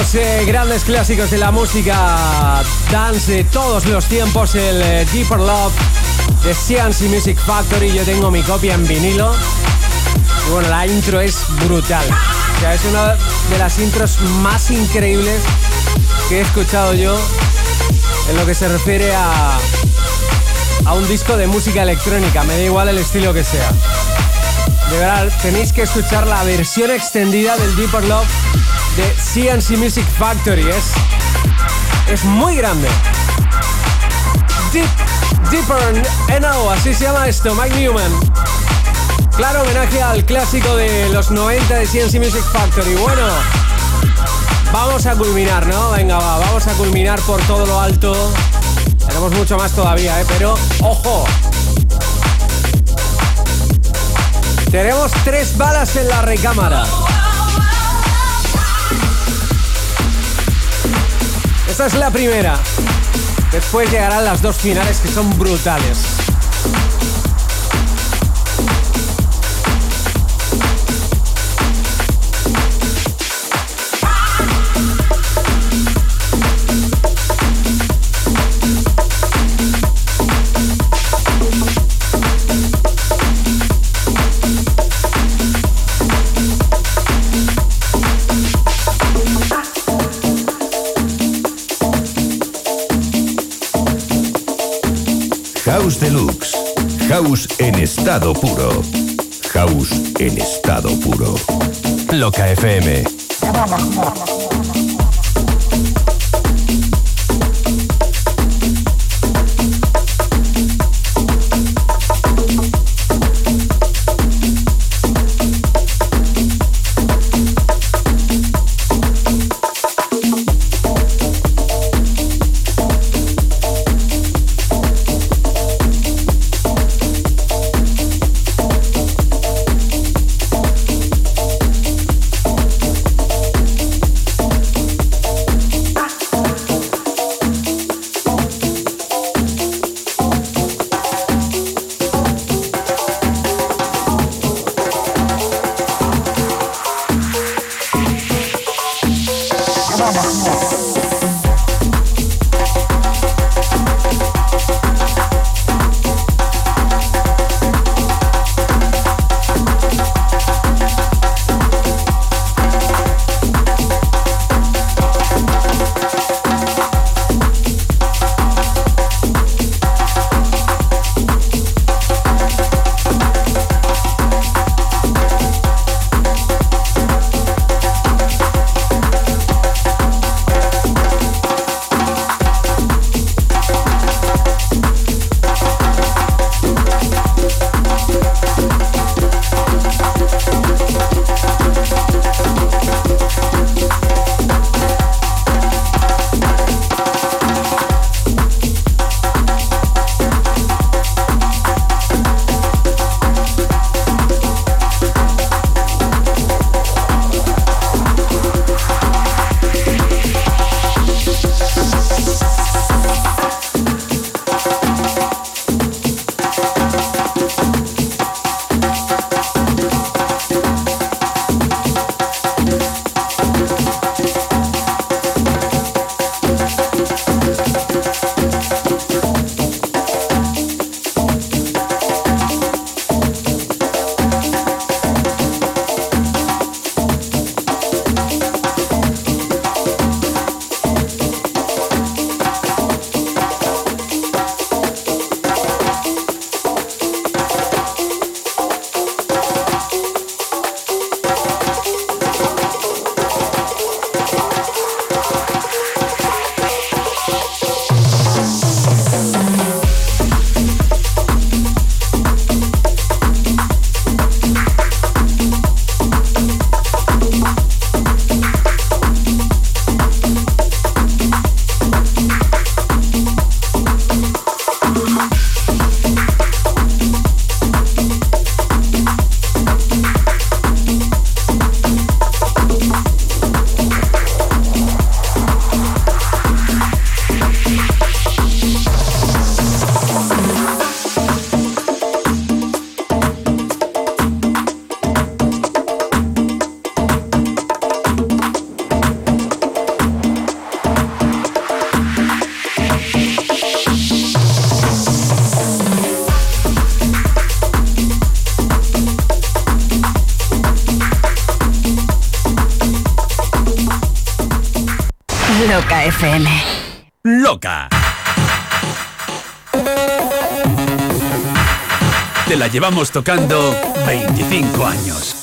los eh, grandes clásicos de la música dance de todos los tiempos, el eh, Deeper Love de CNC Music Factory. Yo tengo mi copia en vinilo. Y bueno, la intro es brutal. O sea, es una de las intros más increíbles que he escuchado yo en lo que se refiere a, a un disco de música electrónica. Me da igual el estilo que sea. De verdad, tenéis que escuchar la versión extendida del Deeper Love de CNC Music Factory. Es, es muy grande. Deep, Deeper NO, así se llama esto, Mike Newman. Claro, homenaje al clásico de los 90 de CNC Music Factory. Bueno, vamos a culminar, ¿no? Venga, va, vamos a culminar por todo lo alto. Tenemos mucho más todavía, ¿eh? Pero, ojo, tenemos tres balas en la recámara. Esta es la primera. Después llegarán las dos finales que son brutales. House Deluxe. House en estado puro. House en estado puro. Loca FM. Llevamos tocando 25 años.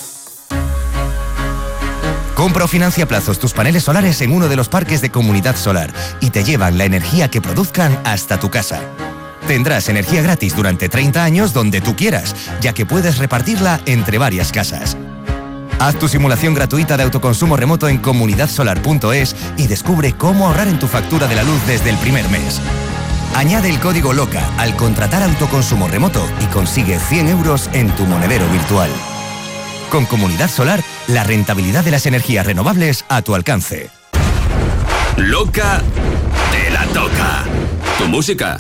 Compra o financia plazos tus paneles solares en uno de los parques de Comunidad Solar y te llevan la energía que produzcan hasta tu casa. Tendrás energía gratis durante 30 años donde tú quieras, ya que puedes repartirla entre varias casas. Haz tu simulación gratuita de autoconsumo remoto en comunidadsolar.es y descubre cómo ahorrar en tu factura de la luz desde el primer mes. Añade el código LOCA al contratar autoconsumo remoto y consigue 100 euros en tu monedero virtual. Con Comunidad Solar, la rentabilidad de las energías renovables a tu alcance. Loca te la toca. Tu música.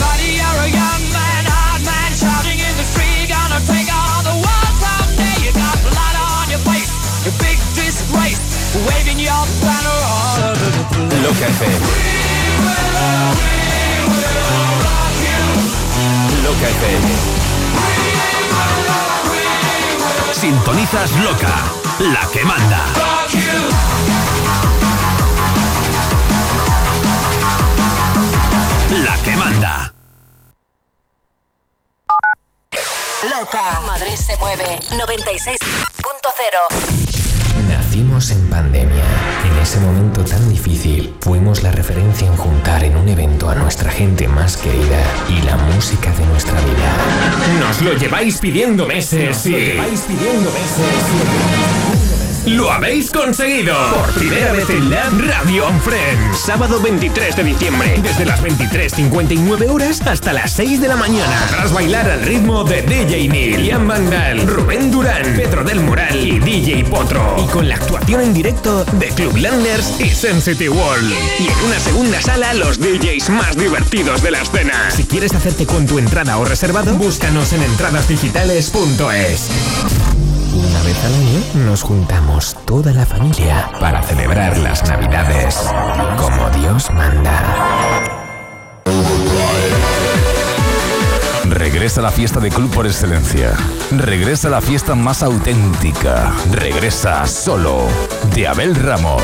Loca FM. Loca FM. Sintonizas Loca, la que manda. La que manda. Loca. Madrid se mueve. 96.0. Nacimos en pandemia. En ese momento tan difícil, fuimos la referencia en juntar en un evento a nuestra gente más querida y la música de nuestra vida. Nos lo lleváis pidiendo meses y... pidiendo ¡Lo habéis conseguido! Por primera vez en la Radio on Friends. Sábado 23 de diciembre. Desde las 23.59 horas hasta las 6 de la mañana. Podrás bailar al ritmo de DJ Neil, Ian Vandal, Rubén Durán, Pedro del Moral y DJ Potro. Y con la actuación en directo de Clublanders y Sensitive World. Y en una segunda sala, los DJs más divertidos de la escena. Si quieres hacerte con tu entrada o reservado, búscanos en entradasdigitales.es. Una vez al año nos juntamos toda la familia para celebrar las Navidades como Dios manda. Regresa la fiesta de club por excelencia. Regresa la fiesta más auténtica. Regresa solo de Abel Ramos.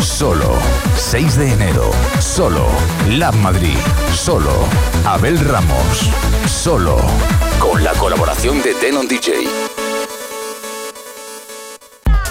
Solo 6 de enero. Solo Lab Madrid. Solo Abel Ramos. Solo Con la colaboración de Denon DJ.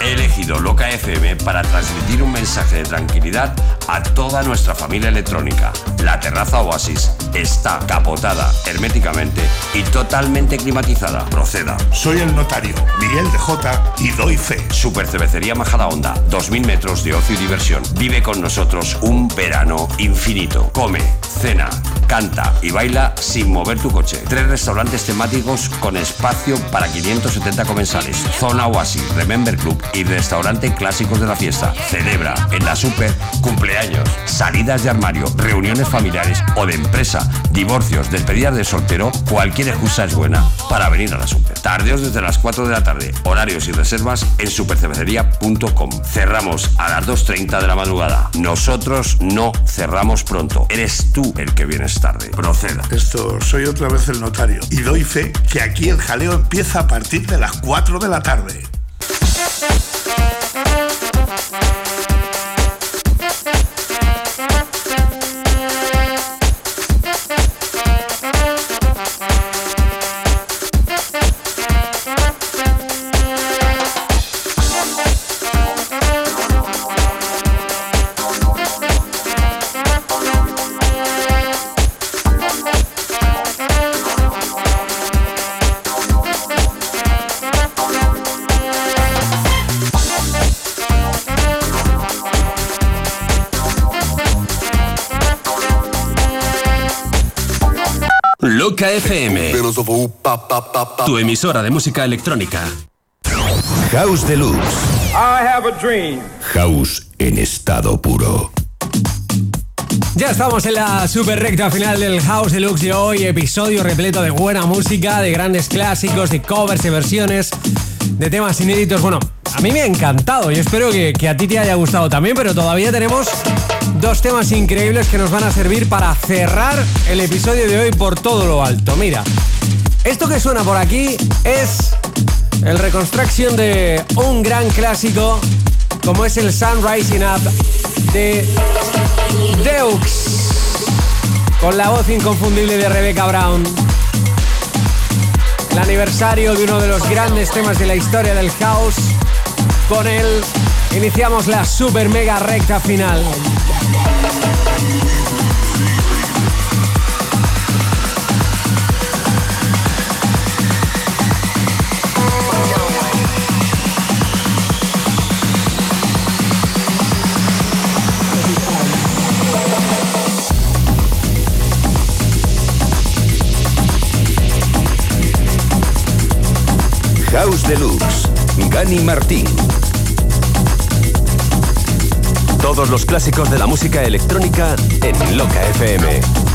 He elegido Loca FM para transmitir un mensaje de tranquilidad a toda nuestra familia electrónica. La terraza Oasis está capotada herméticamente y totalmente climatizada. Proceda. Soy el notario Miguel de J y doy fe. Super Cervecería Majada Honda, 2000 metros de ocio y diversión. Vive con nosotros un verano infinito. Come, cena, canta y baila sin mover tu coche. Tres restaurantes temáticos con espacio para 570 comensales. Zona Oasis, Remember Club y restaurante clásicos de la fiesta. Celebra en la Super cumpleaños, salidas de armario, reuniones familiares o de empresa, divorcios, despedidas de soltero. Cualquier excusa es buena para venir a la Super. Tardeos desde las 4 de la tarde. Horarios y reservas en supercervecería.com. Cerramos a las 2.30 de la madrugada. Nosotros no cerramos pronto. Eres tú el que vienes tarde. Proceda. Esto, soy otra vez el notario y doy fe que aquí el jaleo empieza a partir de las 4 de la tarde. Loca FM. Tu emisora de música electrónica. House Deluxe. I have a dream. House en estado puro. Ya estamos en la super recta final del House Deluxe de hoy, episodio repleto de buena música, de grandes clásicos, de covers y versiones de temas inéditos. Bueno, a mí me ha encantado y espero que, a ti te haya gustado también, pero todavía tenemos dos temas increíbles que nos van a servir para cerrar el episodio de hoy por todo lo alto. Mira, esto que suena por aquí es el reconstrucción de un gran clásico como es el Sun Rising Up de Deux con la voz inconfundible de Rebecca Brown el aniversario de uno de los grandes temas de la historia del house. Con él iniciamos la super mega recta final. Martín. Todos los clásicos de la música electrónica en Loca FM.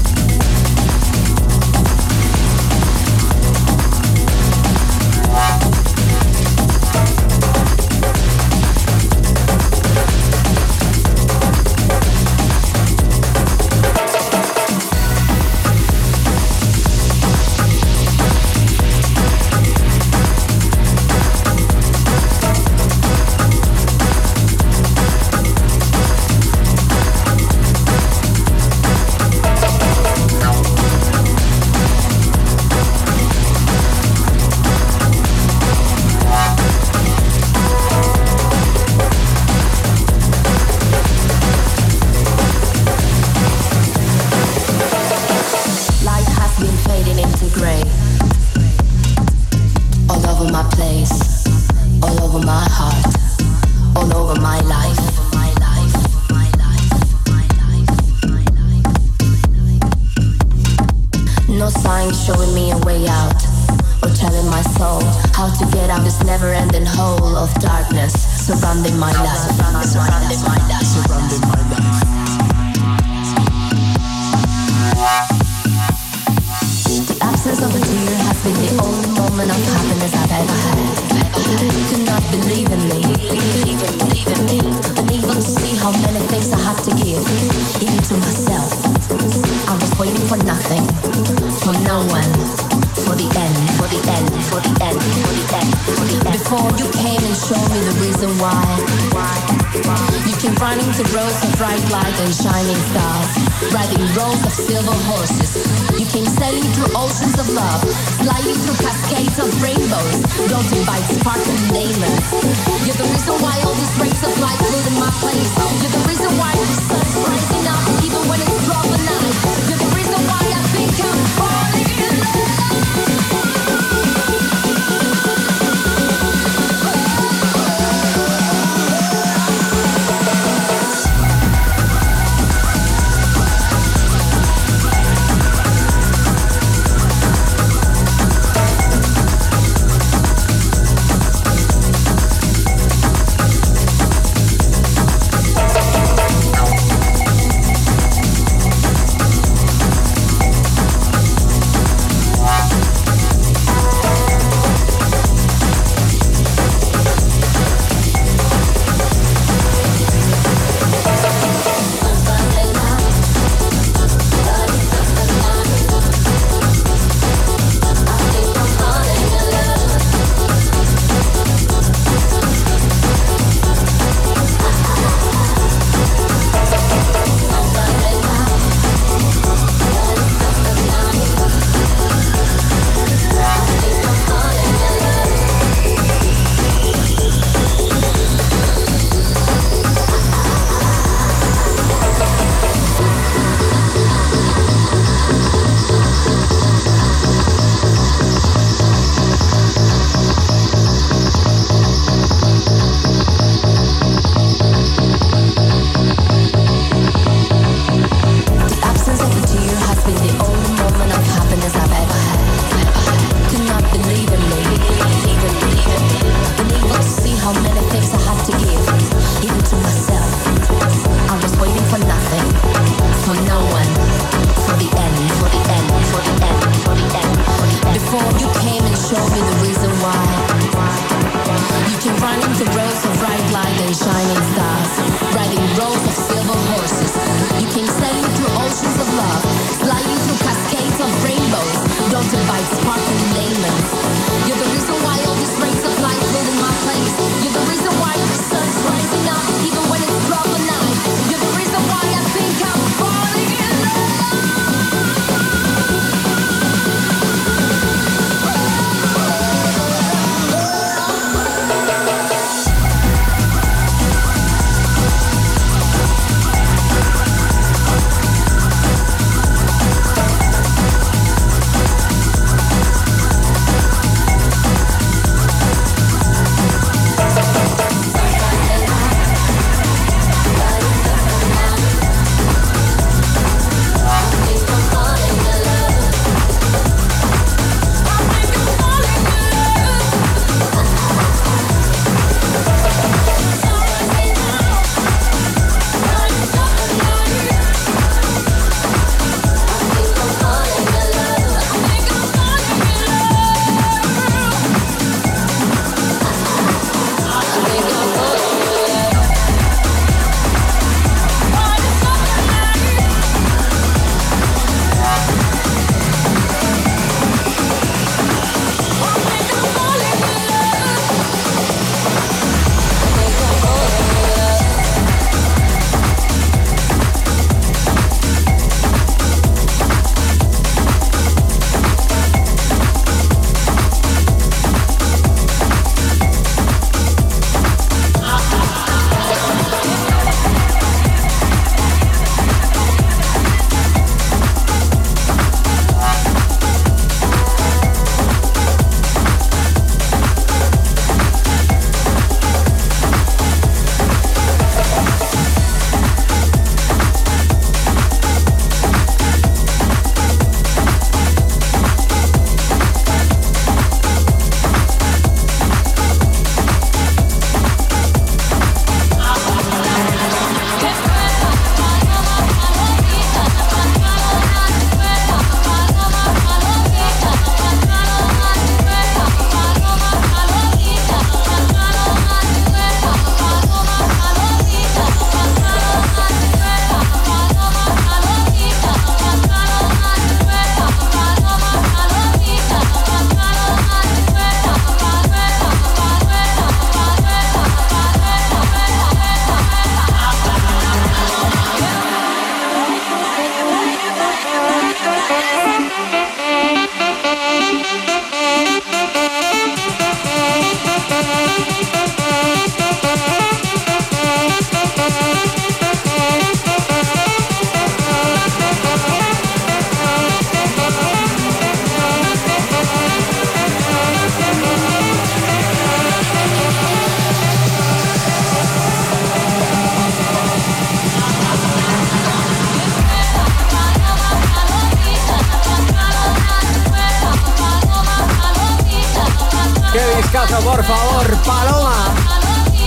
Por favor, Paloma.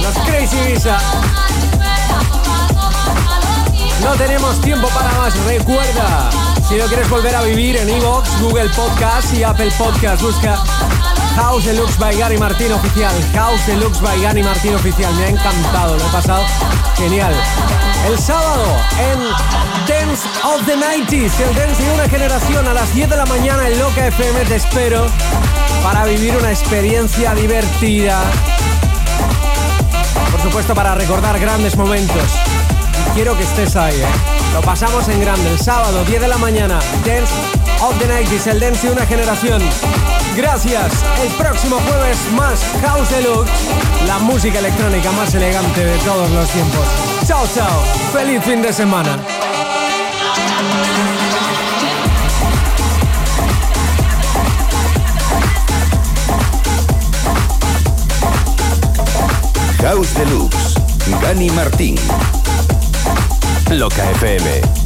Los Crazy Visa. No tenemos tiempo para más. Recuerda, si lo quieres volver a vivir en Evox, Google Podcast y Apple Podcast, busca House Deluxe by Gary Martín Oficial. House Deluxe by Gary Martín Oficial. Me ha encantado, lo he pasado genial. El sábado en Dance of the 90s, el dance de una generación a las 10 de la mañana en Loca FM. Te espero para vivir una experiencia divertida. Por supuesto, para recordar grandes momentos. Y quiero que estés ahí, ¿eh? Lo pasamos en grande el sábado, 10 de la mañana. Dance of the 90s, el dance de una generación. Gracias. El próximo jueves más House Deluxe, la música electrónica más elegante de todos los tiempos. Chao, chao. Feliz fin de semana. House Deluxe. Gani Martín. Loca FM.